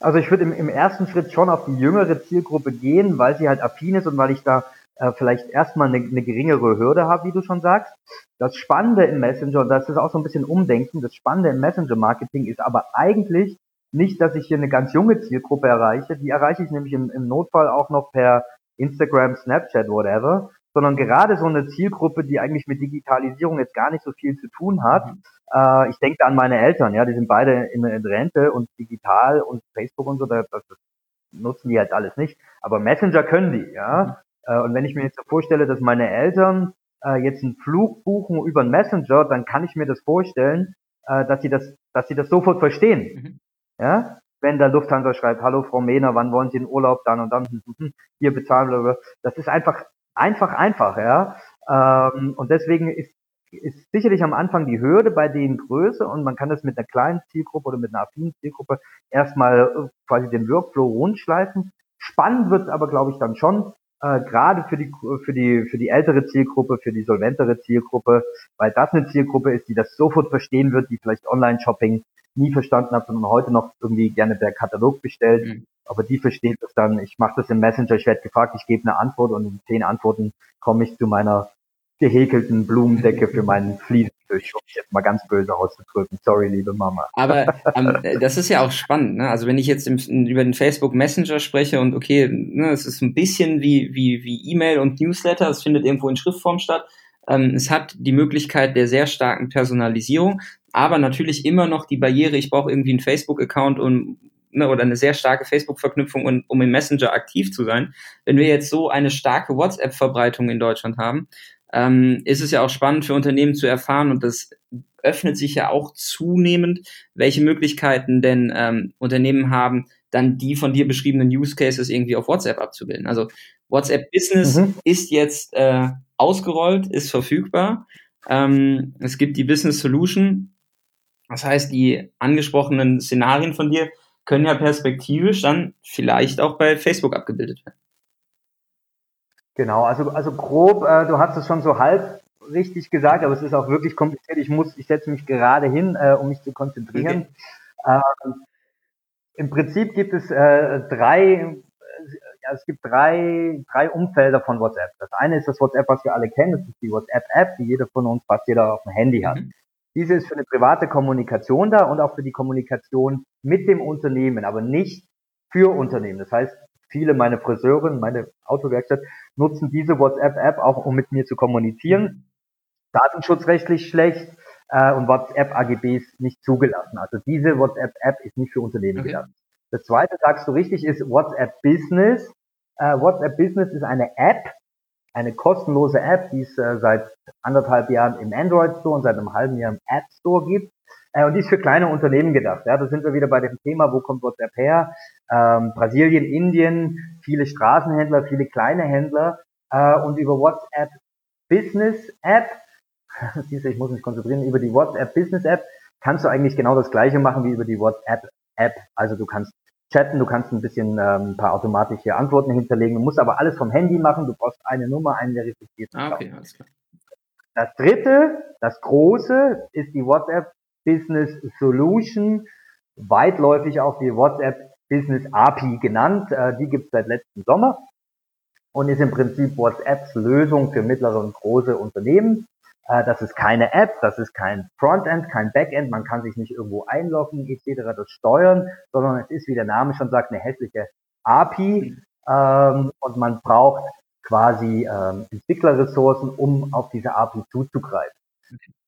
Speaker 1: Also ich würde im, im ersten Schritt schon auf die jüngere Zielgruppe gehen, weil sie halt affin ist und weil ich da äh, vielleicht erstmal eine, eine geringere Hürde habe, wie du schon sagst. Das Spannende im Messenger, und das ist auch so ein bisschen Umdenken, das Spannende im Messenger-Marketing ist aber eigentlich nicht, dass ich hier eine ganz junge Zielgruppe erreiche, die erreiche ich nämlich im, im Notfall auch noch per Instagram, Snapchat, whatever, sondern gerade so eine Zielgruppe, die eigentlich mit Digitalisierung jetzt gar nicht so viel zu tun hat. Mhm. Äh, ich denke an meine Eltern, ja, die sind beide in, in Rente und digital und Facebook und so, das, das nutzen die halt alles nicht. Aber Messenger können die, ja. Äh, und wenn ich mir jetzt so vorstelle, dass meine Eltern äh, jetzt einen Flug buchen über einen Messenger, dann kann ich mir das vorstellen, äh, dass sie das, dass sie das sofort verstehen. Mhm. Ja, wenn der Lufthansa schreibt, hallo Frau Mehner, wann wollen Sie in Urlaub dann und dann hier bezahlen, das ist einfach, einfach, einfach, ja. Ähm, und deswegen ist, ist sicherlich am Anfang die Hürde bei denen größer und man kann das mit einer kleinen Zielgruppe oder mit einer affinen Zielgruppe erstmal quasi den Workflow rundschleifen. Spannend wird aber, glaube ich, dann schon, äh, gerade für die, für, die, für die ältere Zielgruppe, für die solventere Zielgruppe, weil das eine Zielgruppe ist, die das sofort verstehen wird, die vielleicht Online-Shopping nie verstanden hat, sondern heute noch irgendwie gerne per Katalog bestellt. Mhm. Aber die versteht das dann, ich mache das im Messenger, ich werde gefragt, ich gebe eine Antwort und in zehn Antworten komme ich zu meiner gehäkelten Blumendecke für meinen Fliesenfisch, um jetzt mal ganz böse auszudrücken. Sorry, liebe Mama.
Speaker 2: Aber ähm, das ist ja auch spannend. Ne? Also wenn ich jetzt im, über den Facebook Messenger spreche und okay, ne, es ist ein bisschen wie wie wie E-Mail und Newsletter, es findet irgendwo in Schriftform statt. Ähm, es hat die Möglichkeit der sehr starken Personalisierung, aber natürlich immer noch die Barriere, ich brauche irgendwie einen Facebook-Account und ne, oder eine sehr starke Facebook-Verknüpfung, um, um im Messenger aktiv zu sein. Wenn wir jetzt so eine starke WhatsApp-Verbreitung in Deutschland haben, ähm, ist es ja auch spannend für Unternehmen zu erfahren und das öffnet sich ja auch zunehmend, welche Möglichkeiten denn ähm, Unternehmen haben, dann die von dir beschriebenen Use Cases irgendwie auf WhatsApp abzubilden. Also WhatsApp Business mhm. ist jetzt äh, ausgerollt, ist verfügbar. Ähm, es gibt die Business Solution. Das heißt, die angesprochenen Szenarien von dir können ja perspektivisch dann vielleicht auch bei Facebook abgebildet werden.
Speaker 1: Genau, also, also grob, äh, du hast es schon so halb richtig gesagt, aber es ist auch wirklich kompliziert. Ich muss, ich setze mich gerade hin, äh, um mich zu konzentrieren. Okay. Ähm, Im Prinzip gibt es äh, drei, ja, es gibt drei, drei Umfelder von WhatsApp. Das eine ist das WhatsApp, was wir alle kennen, das ist die WhatsApp-App, die jeder von uns, fast jeder auf dem Handy hat. Mhm. Diese ist für eine private Kommunikation da und auch für die Kommunikation mit dem Unternehmen, aber nicht für Unternehmen. Das heißt, viele meine Friseure, meine Autowerkstatt nutzen diese WhatsApp-App auch, um mit mir zu kommunizieren. Mhm. Datenschutzrechtlich schlecht äh, und WhatsApp-AGBs nicht zugelassen. Also diese WhatsApp-App ist nicht für Unternehmen okay. gedacht. Das zweite, sagst du richtig, ist WhatsApp Business. Äh, WhatsApp Business ist eine App, eine kostenlose App, die es äh, seit anderthalb Jahren im Android Store und seit einem halben Jahr im App Store gibt. Äh, und die ist für kleine Unternehmen gedacht. Ja, da sind wir wieder bei dem Thema, wo kommt WhatsApp her? Ähm, Brasilien, Indien, viele Straßenhändler, viele kleine Händler. Äh, und über WhatsApp Business App, siehst du, ich muss mich konzentrieren, über die WhatsApp Business App kannst du eigentlich genau das gleiche machen wie über die WhatsApp App. Also du kannst chatten, du kannst ein bisschen ähm, ein paar automatische Antworten hinterlegen, du musst aber alles vom Handy machen, du brauchst eine Nummer, einen verifizierten ah, okay, alles klar. Das dritte, das große, ist die WhatsApp Business Solution, weitläufig auch die WhatsApp Business API genannt. Äh, die gibt es seit letzten Sommer und ist im Prinzip WhatsApps Lösung für mittlere und große Unternehmen. Äh, das ist keine App, das ist kein Frontend, kein Backend, man kann sich nicht irgendwo einloggen etc. das steuern, sondern es ist, wie der Name schon sagt, eine hässliche API, ähm, und man braucht quasi ähm, Entwicklerressourcen, um auf diese API zuzugreifen.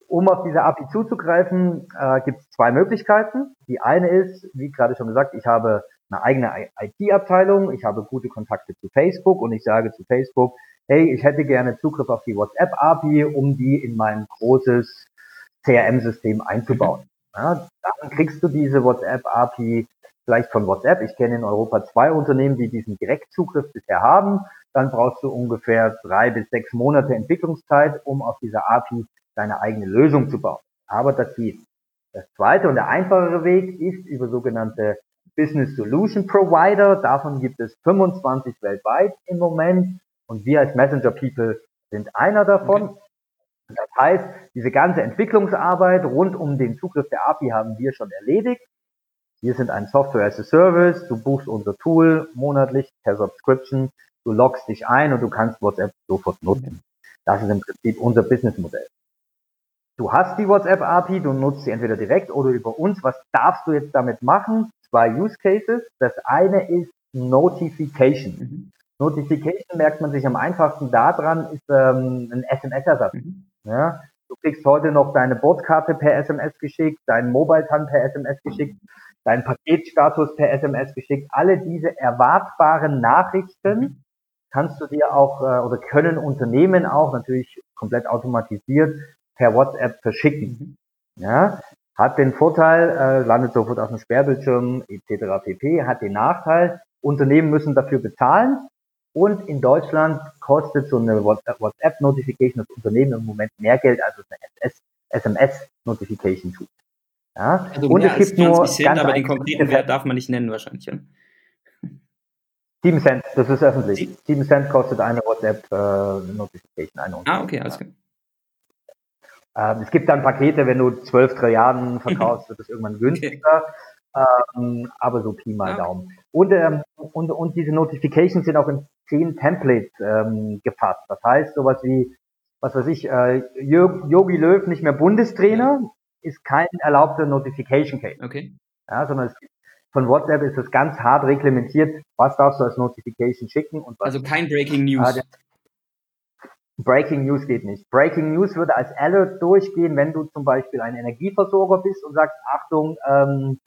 Speaker 1: Um auf diese API zuzugreifen, äh, gibt es zwei Möglichkeiten. Die eine ist, wie gerade schon gesagt, ich habe eine eigene IT-Abteilung, ich habe gute Kontakte zu Facebook und ich sage zu Facebook, hey, ich hätte gerne Zugriff auf die WhatsApp-API, um die in mein großes CRM-System einzubauen. Ja, dann kriegst du diese WhatsApp-API vielleicht von WhatsApp. Ich kenne in Europa zwei Unternehmen, die diesen Direktzugriff bisher haben. Dann brauchst du ungefähr drei bis sechs Monate Entwicklungszeit, um auf dieser API deine eigene Lösung zu bauen. Aber das geht. Das zweite und der einfachere Weg ist über sogenannte Business Solution Provider. Davon gibt es 25 weltweit im Moment. Und wir als Messenger People sind einer davon. Okay. Das heißt, diese ganze Entwicklungsarbeit rund um den Zugriff der API haben wir schon erledigt. Wir sind ein Software as a Service. Du buchst unser Tool monatlich per Subscription. Du loggst dich ein und du kannst WhatsApp sofort nutzen. Das ist im Prinzip unser Businessmodell. Du hast die WhatsApp API, du nutzt sie entweder direkt oder über uns. Was darfst du jetzt damit machen? Zwei Use Cases. Das eine ist Notification. Mhm. Notification merkt man sich am einfachsten daran, ist ähm, ein SMS-Ersatz. Mhm. Ja? Du kriegst heute noch deine Bordkarte per SMS geschickt, deinen Mobile-TAN per SMS geschickt, deinen Paketstatus per SMS geschickt. Alle diese erwartbaren Nachrichten mhm. kannst du dir auch äh, oder können Unternehmen auch natürlich komplett automatisiert per WhatsApp verschicken. Mhm. Ja? Hat den Vorteil, äh, landet sofort auf dem Sperrbildschirm etc. pp. Hat den Nachteil, Unternehmen müssen dafür bezahlen und in Deutschland kostet so eine WhatsApp-Notification das Unternehmen im Moment mehr Geld als eine SMS-Notification tut.
Speaker 2: Ja? Also und es gibt nur Cent, aber den konkreten Wert darf man nicht nennen wahrscheinlich. Ja?
Speaker 1: 7 Cent, das ist öffentlich. 7 Cent kostet eine WhatsApp-Notification. Äh,
Speaker 2: ah, okay, alles klar.
Speaker 1: Ähm, es gibt dann Pakete, wenn du 12 Trilliarden verkaufst, wird es irgendwann günstiger. Okay. Ähm, aber so Pi mal ja. Daumen. Und, ähm, und, und diese Notifications sind auch in zehn Templates ähm, gefasst. Das heißt, sowas wie, was weiß ich, äh, Yogi Löw nicht mehr Bundestrainer, ist kein erlaubter Notification Case.
Speaker 2: Okay.
Speaker 1: Ja, sondern es, von WhatsApp ist es ganz hart reglementiert, was darfst du als Notification schicken und was.
Speaker 2: Also kein Breaking News.
Speaker 1: Breaking News geht nicht. Breaking News würde als Alert durchgehen, wenn du zum Beispiel ein Energieversorger bist und sagst, Achtung, ähm,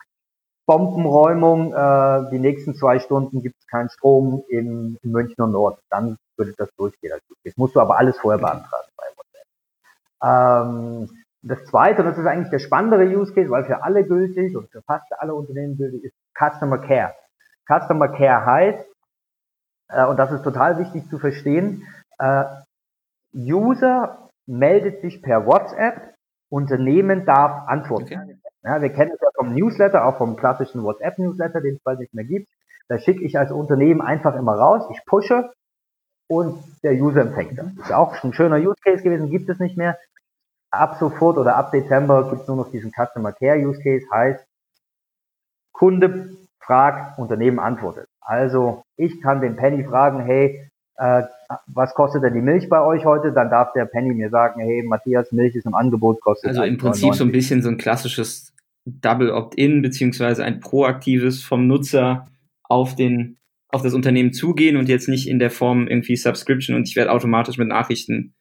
Speaker 1: Bombenräumung, äh, die nächsten zwei Stunden gibt es keinen Strom im, im Münchner Nord. Dann würde das durchgehen. Das musst du aber alles vorher beantragen bei WhatsApp. Ähm, das zweite, und das ist eigentlich der spannendere Use Case, weil für alle gültig und für fast alle Unternehmen gültig ist Customer Care. Customer Care heißt, äh, und das ist total wichtig zu verstehen, äh, User meldet sich per WhatsApp, Unternehmen darf antworten. Okay. Ja, wir kennen es ja vom Newsletter, auch vom klassischen WhatsApp-Newsletter, den es bald nicht mehr gibt. Da schicke ich als Unternehmen einfach immer raus, ich pushe und der User empfängt das. Ist auch schon ein schöner Use Case gewesen, gibt es nicht mehr. Ab sofort oder ab Dezember gibt es nur noch diesen Customer Care Use Case, heißt Kunde fragt, Unternehmen antwortet. Also ich kann den Penny fragen, hey, äh, was kostet denn die Milch bei euch heute? Dann darf der Penny mir sagen, hey, Matthias, Milch ist im Angebot, kostet
Speaker 2: Also im Prinzip so ein bisschen so ein klassisches Double Opt-in, beziehungsweise ein proaktives vom Nutzer auf den, auf das Unternehmen zugehen und jetzt nicht in der Form irgendwie Subscription und ich werde automatisch mit Nachrichten.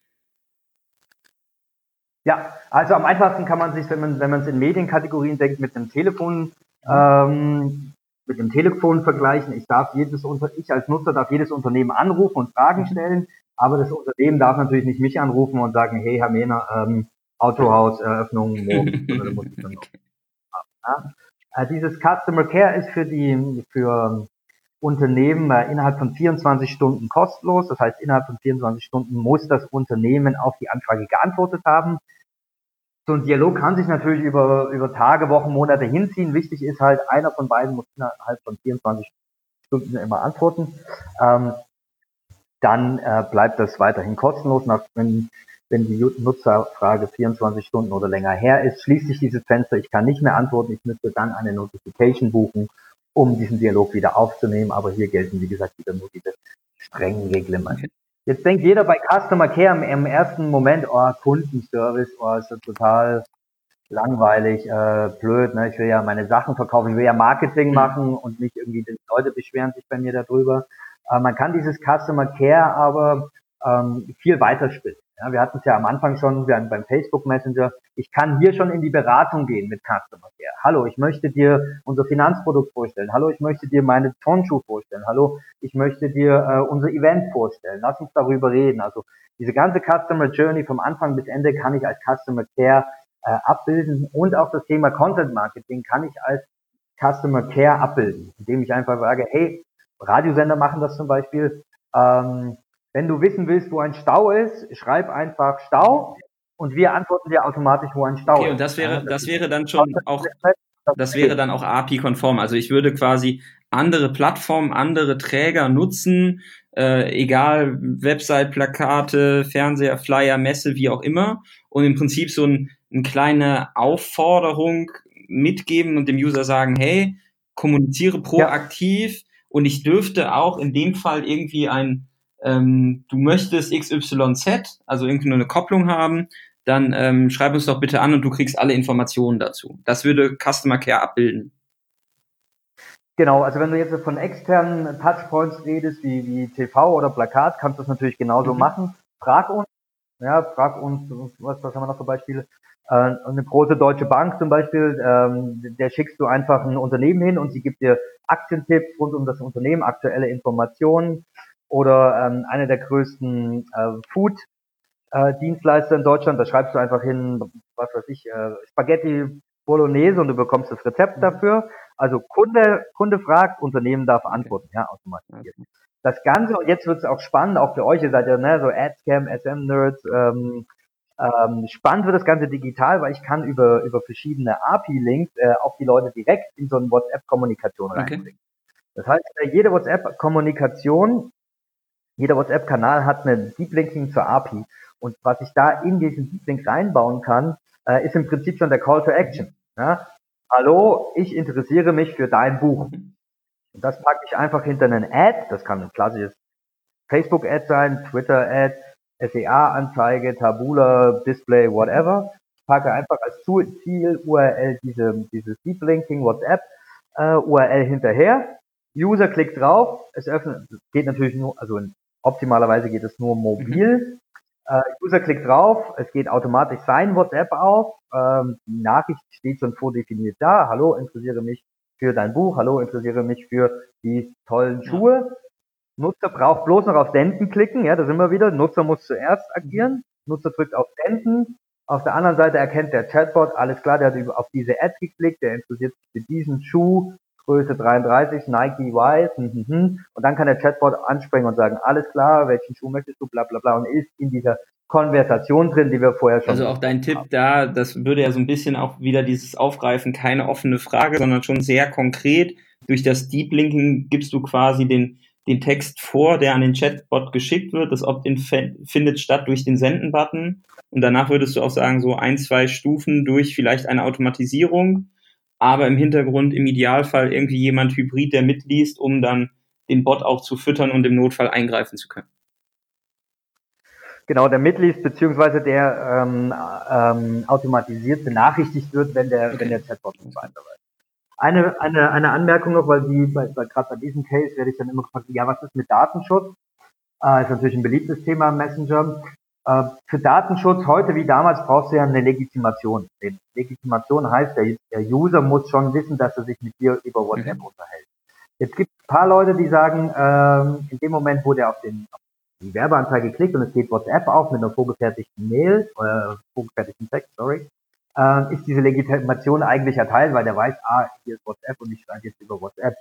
Speaker 1: Ja, also am einfachsten kann man sich, wenn man, wenn man es in Medienkategorien denkt, mit einem Telefon ähm, mit dem Telefon vergleichen. Ich darf jedes Unter ich als Nutzer darf jedes Unternehmen anrufen und Fragen mhm. stellen, aber das Unternehmen darf natürlich nicht mich anrufen und sagen, hey Herr Mehner, ähm, Autohaus Eröffnung morgen. ja. äh, dieses Customer Care ist für die für Unternehmen äh, innerhalb von 24 Stunden kostenlos. Das heißt, innerhalb von 24 Stunden muss das Unternehmen auf die Anfrage geantwortet haben so ein Dialog kann sich natürlich über, über Tage, Wochen, Monate hinziehen. Wichtig ist halt, einer von beiden muss innerhalb von 24 Stunden immer antworten. Ähm, dann äh, bleibt das weiterhin kostenlos. Nach, wenn, wenn die Nutzerfrage 24 Stunden oder länger her ist, schließt sich dieses Fenster. Ich kann nicht mehr antworten. Ich müsste dann eine Notification buchen, um diesen Dialog wieder aufzunehmen. Aber hier gelten, wie gesagt, wieder nur diese strengen Reglementen. Jetzt denkt jeder bei Customer Care im, im ersten Moment, oh, Kundenservice, oh, ist das total langweilig, äh, blöd, ne? Ich will ja meine Sachen verkaufen, ich will ja Marketing mhm. machen und nicht irgendwie die Leute beschweren sich bei mir darüber. Äh, man kann dieses Customer Care aber ähm, viel weiter spielen. Ja, wir hatten es ja am Anfang schon wir beim Facebook Messenger. Ich kann hier schon in die Beratung gehen mit Customer Care. Hallo, ich möchte dir unser Finanzprodukt vorstellen. Hallo, ich möchte dir meine Turnschuhe vorstellen. Hallo, ich möchte dir äh, unser Event vorstellen. Lass uns darüber reden. Also diese ganze Customer Journey vom Anfang bis Ende kann ich als Customer Care äh, abbilden und auch das Thema Content Marketing kann ich als Customer Care abbilden, indem ich einfach sage, hey, Radiosender machen das zum Beispiel. Ähm, wenn du wissen willst, wo ein Stau ist, schreib einfach Stau und wir antworten dir automatisch, wo ein Stau okay, ist.
Speaker 2: Und das wäre, das wäre dann schon auch, das wäre dann auch API-konform. Also ich würde quasi andere Plattformen, andere Träger nutzen, äh, egal Website, Plakate, Fernseher, Flyer, Messe, wie auch immer, und im Prinzip so ein, eine kleine Aufforderung mitgeben und dem User sagen, hey, kommuniziere proaktiv ja. und ich dürfte auch in dem Fall irgendwie ein, ähm, du möchtest XYZ, also irgendwie nur eine Kopplung haben, dann ähm, schreib uns doch bitte an und du kriegst alle Informationen dazu. Das würde Customer Care abbilden.
Speaker 1: Genau, also wenn du jetzt von externen Touchpoints redest, wie, wie TV oder Plakat, kannst du das natürlich genauso mhm. machen. Frag uns, ja, frag uns, was, was haben wir noch für Beispiele? Äh, eine große deutsche Bank zum Beispiel, ähm, der schickst du einfach ein Unternehmen hin und sie gibt dir Aktientipps rund um das Unternehmen, aktuelle Informationen oder ähm, eine der größten äh, Food äh, Dienstleister in Deutschland, da schreibst du einfach hin, was weiß ich, äh, Spaghetti Bolognese und du bekommst das Rezept mhm. dafür. Also Kunde, Kunde fragt, Unternehmen darf antworten, ja, automatisiert. Das Ganze, und jetzt wird es auch spannend, auch für euch, ihr seid ja ne, so Adscam, SM-Nerds, ähm, ähm, spannend wird das Ganze digital, weil ich kann über, über verschiedene API-Links äh, auch die Leute direkt in so eine WhatsApp-Kommunikation okay. reinbringen. Das heißt, äh, jede WhatsApp-Kommunikation, jeder WhatsApp-Kanal hat eine Deep Linking zur API. Und was ich da in diesen Deep Link reinbauen kann, äh, ist im Prinzip schon der Call to Action. Ja? Hallo, ich interessiere mich für dein Buch. Und das packe ich einfach hinter einen Ad. Das kann ein klassisches Facebook-Ad sein, Twitter-Ad, SEA-Anzeige, Tabula, Display, whatever. Ich packe einfach als Ziel-URL diese, dieses Deep Linking WhatsApp äh, URL hinterher. User klickt drauf, es öffnet, geht natürlich nur, also in, optimalerweise geht es nur mobil. Äh, User klickt drauf, es geht automatisch sein WhatsApp auf, ähm, die Nachricht steht schon vordefiniert da. Hallo, interessiere mich für dein Buch, hallo, interessiere mich für die tollen Schuhe. Nutzer braucht bloß noch auf Senden klicken, ja, da sind wir wieder. Nutzer muss zuerst agieren. Nutzer drückt auf Senden. Auf der anderen Seite erkennt der Chatbot, alles klar, der hat auf diese Ad geklickt, der interessiert sich für diesen Schuh, Größe 33, Nike Wise, hm, hm, hm. und dann kann der Chatbot anspringen und sagen, alles klar, welchen Schuh möchtest du, bla bla bla, und ist in dieser Konversation drin, die wir vorher schon.
Speaker 2: Also auch dein Tipp haben. da, das würde ja so ein bisschen auch wieder dieses aufgreifen, keine offene Frage, sondern schon sehr konkret. Durch das Deep Linking gibst du quasi den, den Text vor, der an den Chatbot geschickt wird. Das Opt-in findet statt durch den Senden-Button. Und danach würdest du auch sagen, so ein, zwei Stufen durch vielleicht eine Automatisierung aber im Hintergrund im Idealfall irgendwie jemand Hybrid, der mitliest, um dann den Bot auch zu füttern und im Notfall eingreifen zu können.
Speaker 1: Genau, der mitliest, beziehungsweise der ähm, ähm, automatisiert benachrichtigt wird, wenn der, okay. wenn der Chatbot nicht weiterreicht. Eine, eine, eine Anmerkung noch, weil die, bei, bei, gerade bei diesem Case werde ich dann immer gefragt, ja, was ist mit Datenschutz? Äh, ist natürlich ein beliebtes Thema im Messenger. Äh, für Datenschutz heute wie damals brauchst du ja eine Legitimation. Legitimation heißt, der, der User muss schon wissen, dass er sich mit dir über WhatsApp mhm. unterhält. Jetzt gibt es ein paar Leute, die sagen, ähm, in dem Moment, wo der auf, den, auf die Werbeanzeige klickt und es geht WhatsApp auf mit einer vorgefertigten Mail, äh, vorgefertigten Text, sorry, äh, ist diese Legitimation eigentlich erteilt, weil der weiß, ah, hier ist WhatsApp und ich schreibe jetzt über WhatsApp.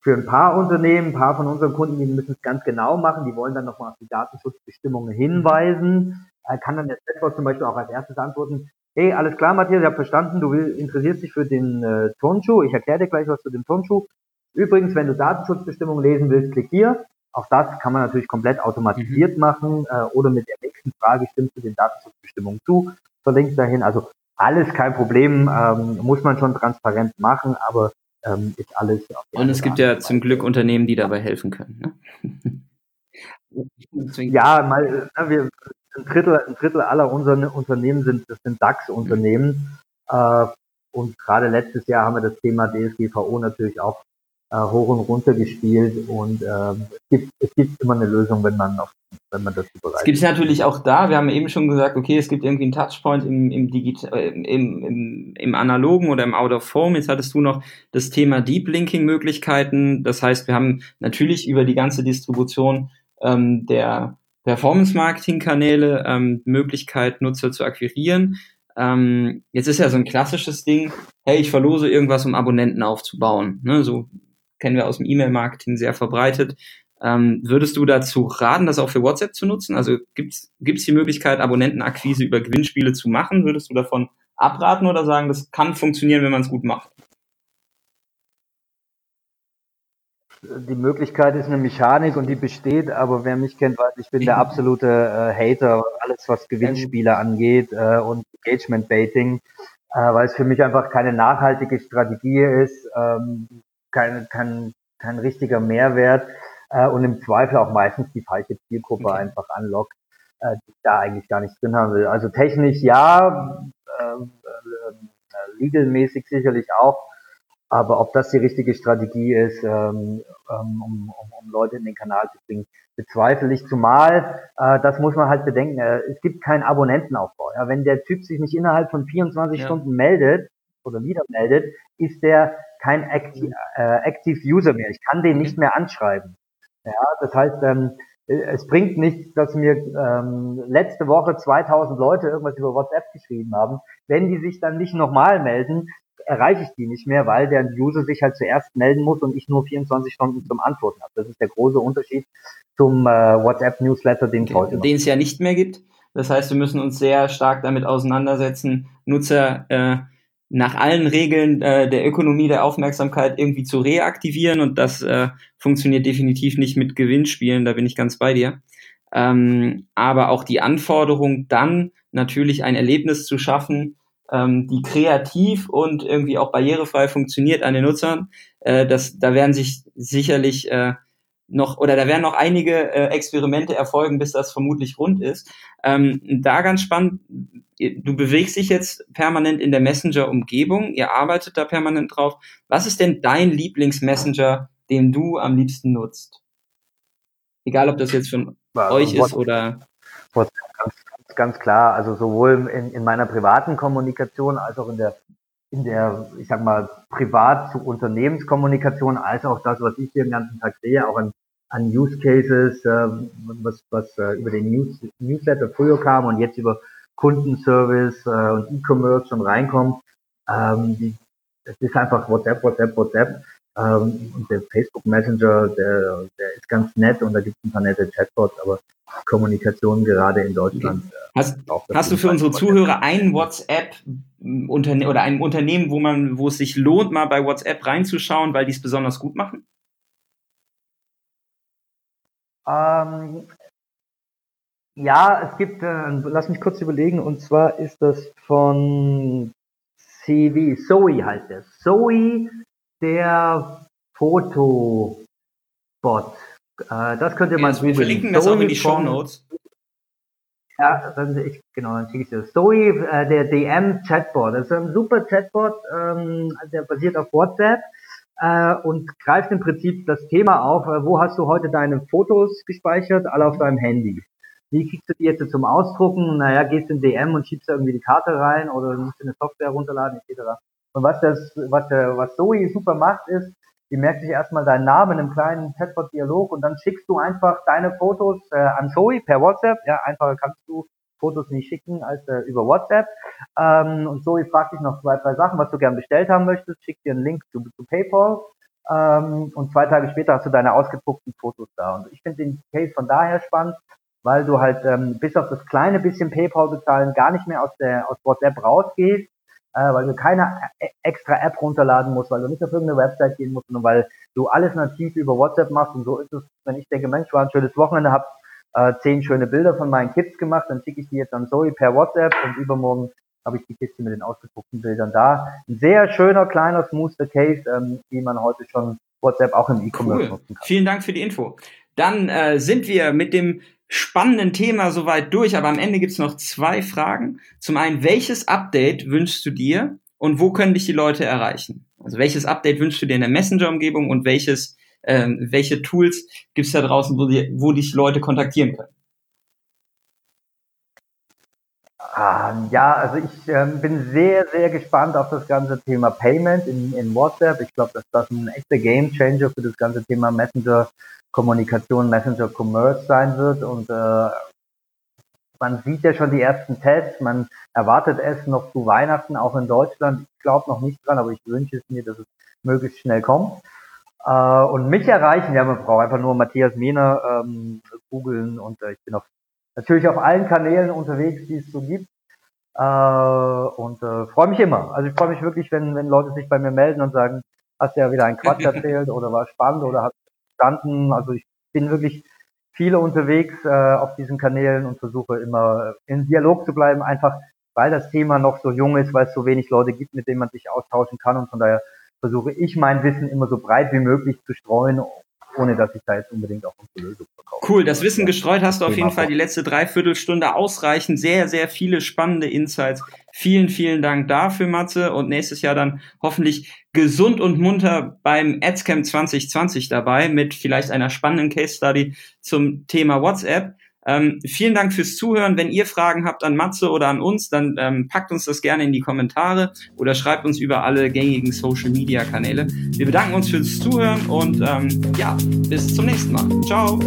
Speaker 1: Für ein paar Unternehmen, ein paar von unseren Kunden, die müssen es ganz genau machen, die wollen dann nochmal auf die Datenschutzbestimmungen hinweisen. Er kann dann der Chatbot zum Beispiel auch als erstes antworten, hey, alles klar, Matthias, ich habe verstanden, du interessierst dich für den äh, Turnschuh, ich erkläre dir gleich was zu dem Turnschuh. Übrigens, wenn du Datenschutzbestimmungen lesen willst, klick hier. Auch das kann man natürlich komplett automatisiert mhm. machen äh, oder mit der nächsten Frage stimmst du den Datenschutzbestimmungen zu, verlinkt dahin. Also alles kein Problem, ähm, muss man schon transparent machen, aber ähm, ist alles.
Speaker 2: Und es gibt ja zum Glück Unternehmen, die dabei helfen können.
Speaker 1: Ne? ja, mal, na, wir, ein Drittel, ein Drittel aller unserer Unternehmen sind, das sind DAX-Unternehmen. Äh, und gerade letztes Jahr haben wir das Thema DSGVO natürlich auch hoch und runter gespielt und äh, es, gibt, es gibt immer eine Lösung, wenn man auf, wenn man das
Speaker 2: bereit Es gibt es natürlich auch da, wir haben eben schon gesagt, okay, es gibt irgendwie einen Touchpoint im, im, Digit äh, im, im, im analogen oder im Out of Home. Jetzt hattest du noch das Thema Deep Linking Möglichkeiten. Das heißt, wir haben natürlich über die ganze Distribution ähm, der Performance-Marketing-Kanäle ähm, Möglichkeit, Nutzer zu akquirieren. Ähm, jetzt ist ja so ein klassisches Ding, hey, ich verlose irgendwas, um Abonnenten aufzubauen. Ne, so kennen wir aus dem E-Mail-Marketing sehr verbreitet. Ähm, würdest du dazu raten, das auch für WhatsApp zu nutzen? Also gibt es die Möglichkeit, Abonnentenakquise über Gewinnspiele zu machen? Würdest du davon abraten oder sagen, das kann funktionieren, wenn man es gut macht?
Speaker 1: Die Möglichkeit ist eine Mechanik und die besteht, aber wer mich kennt, weiß, ich bin der absolute äh, Hater, alles was Gewinnspiele angeht äh, und Engagement Baiting, äh, weil es für mich einfach keine nachhaltige Strategie ist, ähm, kein, kein, kein richtiger Mehrwert äh, und im Zweifel auch meistens die falsche Zielgruppe okay. einfach anlockt, äh, die da eigentlich gar nichts drin haben will. Also technisch ja, äh, äh, legalmäßig sicherlich auch, aber ob das die richtige Strategie ist, ähm, ähm, um, um, um Leute in den Kanal zu bringen, bezweifle ich. Zumal, äh, das muss man halt bedenken, äh, es gibt keinen Abonnentenaufbau. Ja, wenn der Typ sich nicht innerhalb von 24 ja. Stunden meldet oder wieder meldet, ist der kein Active, äh, Active User mehr. Ich kann den nicht mehr anschreiben. Ja, das heißt, ähm, es bringt nichts, dass mir ähm, letzte Woche 2000 Leute irgendwas über WhatsApp geschrieben haben. Wenn die sich dann nicht nochmal melden, erreiche ich die nicht mehr, weil der User sich halt zuerst melden muss und ich nur 24 Stunden zum Antworten habe. Das ist der große Unterschied zum äh, WhatsApp-Newsletter, den es heute
Speaker 2: Den es ja nicht mehr gibt. Das heißt, wir müssen uns sehr stark damit auseinandersetzen, Nutzer äh, nach allen Regeln äh, der Ökonomie der Aufmerksamkeit irgendwie zu reaktivieren und das äh, funktioniert definitiv nicht mit Gewinnspielen, da bin ich ganz bei dir. Ähm, aber auch die Anforderung, dann natürlich ein Erlebnis zu schaffen, ähm, die kreativ und irgendwie auch barrierefrei funktioniert an den Nutzern, äh, das, da werden sich sicherlich äh, noch oder da werden noch einige äh, Experimente erfolgen, bis das vermutlich rund ist. Ähm, da ganz spannend, du bewegst dich jetzt permanent in der Messenger-Umgebung, ihr arbeitet da permanent drauf. Was ist denn dein Lieblingsmessenger, den du am liebsten nutzt? Egal, ob das jetzt von ja, euch ist oder.
Speaker 1: Ganz, ganz klar, also sowohl in, in meiner privaten Kommunikation als auch in der in der, ich sag mal, privat zu Unternehmenskommunikation, als auch das, was ich hier den ganzen Tag sehe, auch an, an Use Cases, äh, was, was äh, über den News, Newsletter früher kam und jetzt über Kundenservice äh, und E-Commerce schon reinkommt. Ähm, die, es ist einfach WhatsApp, WhatsApp, WhatsApp. Ähm, und der Facebook Messenger, der, der ist ganz nett und da gibt es ein paar nette Chatbots, aber Kommunikation gerade in Deutschland.
Speaker 2: Okay. Äh, hast, hast du für unsere Zuhörer ein WhatsApp Unterne oder ein Unternehmen, wo man, wo es sich lohnt, mal bei WhatsApp reinzuschauen, weil die es besonders gut machen?
Speaker 1: Ähm, ja, es gibt, äh, lass mich kurz überlegen, und zwar ist das von CV, Zoe heißt der. Zoe, der Fotobot. Äh, das könnt ihr mal
Speaker 2: ja, Wir verlinken das auch in die Show Notes.
Speaker 1: Ja, dann ich, genau, dann schicke ich dir. Zoe, äh, der DM-Chatbot. Das ist ein super Chatbot, ähm, der basiert auf WhatsApp äh, und greift im Prinzip das Thema auf, äh, wo hast du heute deine Fotos gespeichert? Alle auf deinem Handy. Wie kriegst du die jetzt zum Ausdrucken? Naja, gehst in DM und schiebst da irgendwie die Karte rein oder musst du eine Software runterladen, etc. Und was das, was, der, was Zoe super macht, ist, die merkt sich erstmal deinen Namen einem kleinen Chatbot-Dialog und dann schickst du einfach deine Fotos äh, an Zoe per WhatsApp. Ja, einfacher kannst du Fotos nicht schicken als äh, über WhatsApp. Ähm, und Zoe fragt dich noch zwei, drei Sachen, was du gern bestellt haben möchtest, schickt dir einen Link zu, zu PayPal. Ähm, und zwei Tage später hast du deine ausgedruckten Fotos da. Und ich finde den Case von daher spannend, weil du halt ähm, bis auf das kleine bisschen PayPal bezahlen gar nicht mehr aus der aus WhatsApp rausgehst, äh, weil du keine e-, extra App runterladen musst, weil du nicht auf irgendeine Website gehen musst, sondern weil du alles nativ über WhatsApp machst. Und so ist es, wenn ich denke, Mensch, war ein schönes Wochenende, hab äh, zehn schöne Bilder von meinen Kids gemacht, dann schicke ich die jetzt an Zoe per WhatsApp und übermorgen habe ich die Kiste mit den ausgedruckten Bildern da. Ein sehr schöner, kleiner, smoother Case, ähm, wie man heute schon WhatsApp auch im E-Commerce cool. nutzen kann.
Speaker 2: Vielen Dank für die Info. Dann äh, sind wir mit dem spannenden Thema soweit durch, aber am Ende gibt's noch zwei Fragen. Zum einen, welches Update wünschst du dir und wo können dich die Leute erreichen? Also welches Update wünschst du dir in der Messenger-Umgebung und welches, ähm, welche Tools gibt es da draußen, wo, die, wo dich Leute kontaktieren können?
Speaker 1: Ähm, ja, also ich ähm, bin sehr, sehr gespannt auf das ganze Thema Payment in, in WhatsApp. Ich glaube, dass das ein echter Game Changer für das ganze Thema Messenger Kommunikation, Messenger Commerce sein wird. Und äh, man sieht ja schon die ersten Tests, man erwartet es noch zu Weihnachten, auch in Deutschland. Ich glaube noch nicht dran, aber ich wünsche es mir, dass es möglichst schnell kommt. Äh, und mich erreichen, ja, man braucht einfach nur Matthias Mehner ähm, googeln und äh, ich bin auf, natürlich auf allen Kanälen unterwegs, die es so gibt. Äh, und äh, freue mich immer. Also ich freue mich wirklich, wenn, wenn Leute sich bei mir melden und sagen, hast du ja wieder einen Quatsch erzählt oder war spannend oder hast verstanden. Also ich bin wirklich viele unterwegs äh, auf diesen Kanälen und versuche immer in Dialog zu bleiben, einfach weil das Thema noch so jung ist, weil es so wenig Leute gibt, mit denen man sich austauschen kann und von daher versuche ich mein Wissen immer so breit wie möglich zu streuen, ohne dass ich da jetzt unbedingt auch unsere Lösung
Speaker 2: verkaufe. Cool, das Wissen gestreut hast du auf jeden Fall die letzte Dreiviertelstunde ausreichend. Sehr, sehr viele spannende Insights. Vielen, vielen Dank dafür, Matze. Und nächstes Jahr dann hoffentlich gesund und munter beim AdsCamp 2020 dabei mit vielleicht einer spannenden Case Study zum Thema WhatsApp. Ähm, vielen Dank fürs Zuhören. Wenn ihr Fragen habt an Matze oder an uns, dann ähm, packt uns das gerne in die Kommentare oder schreibt uns über alle gängigen Social Media Kanäle. Wir bedanken uns fürs Zuhören und ähm, ja, bis zum nächsten Mal. Ciao.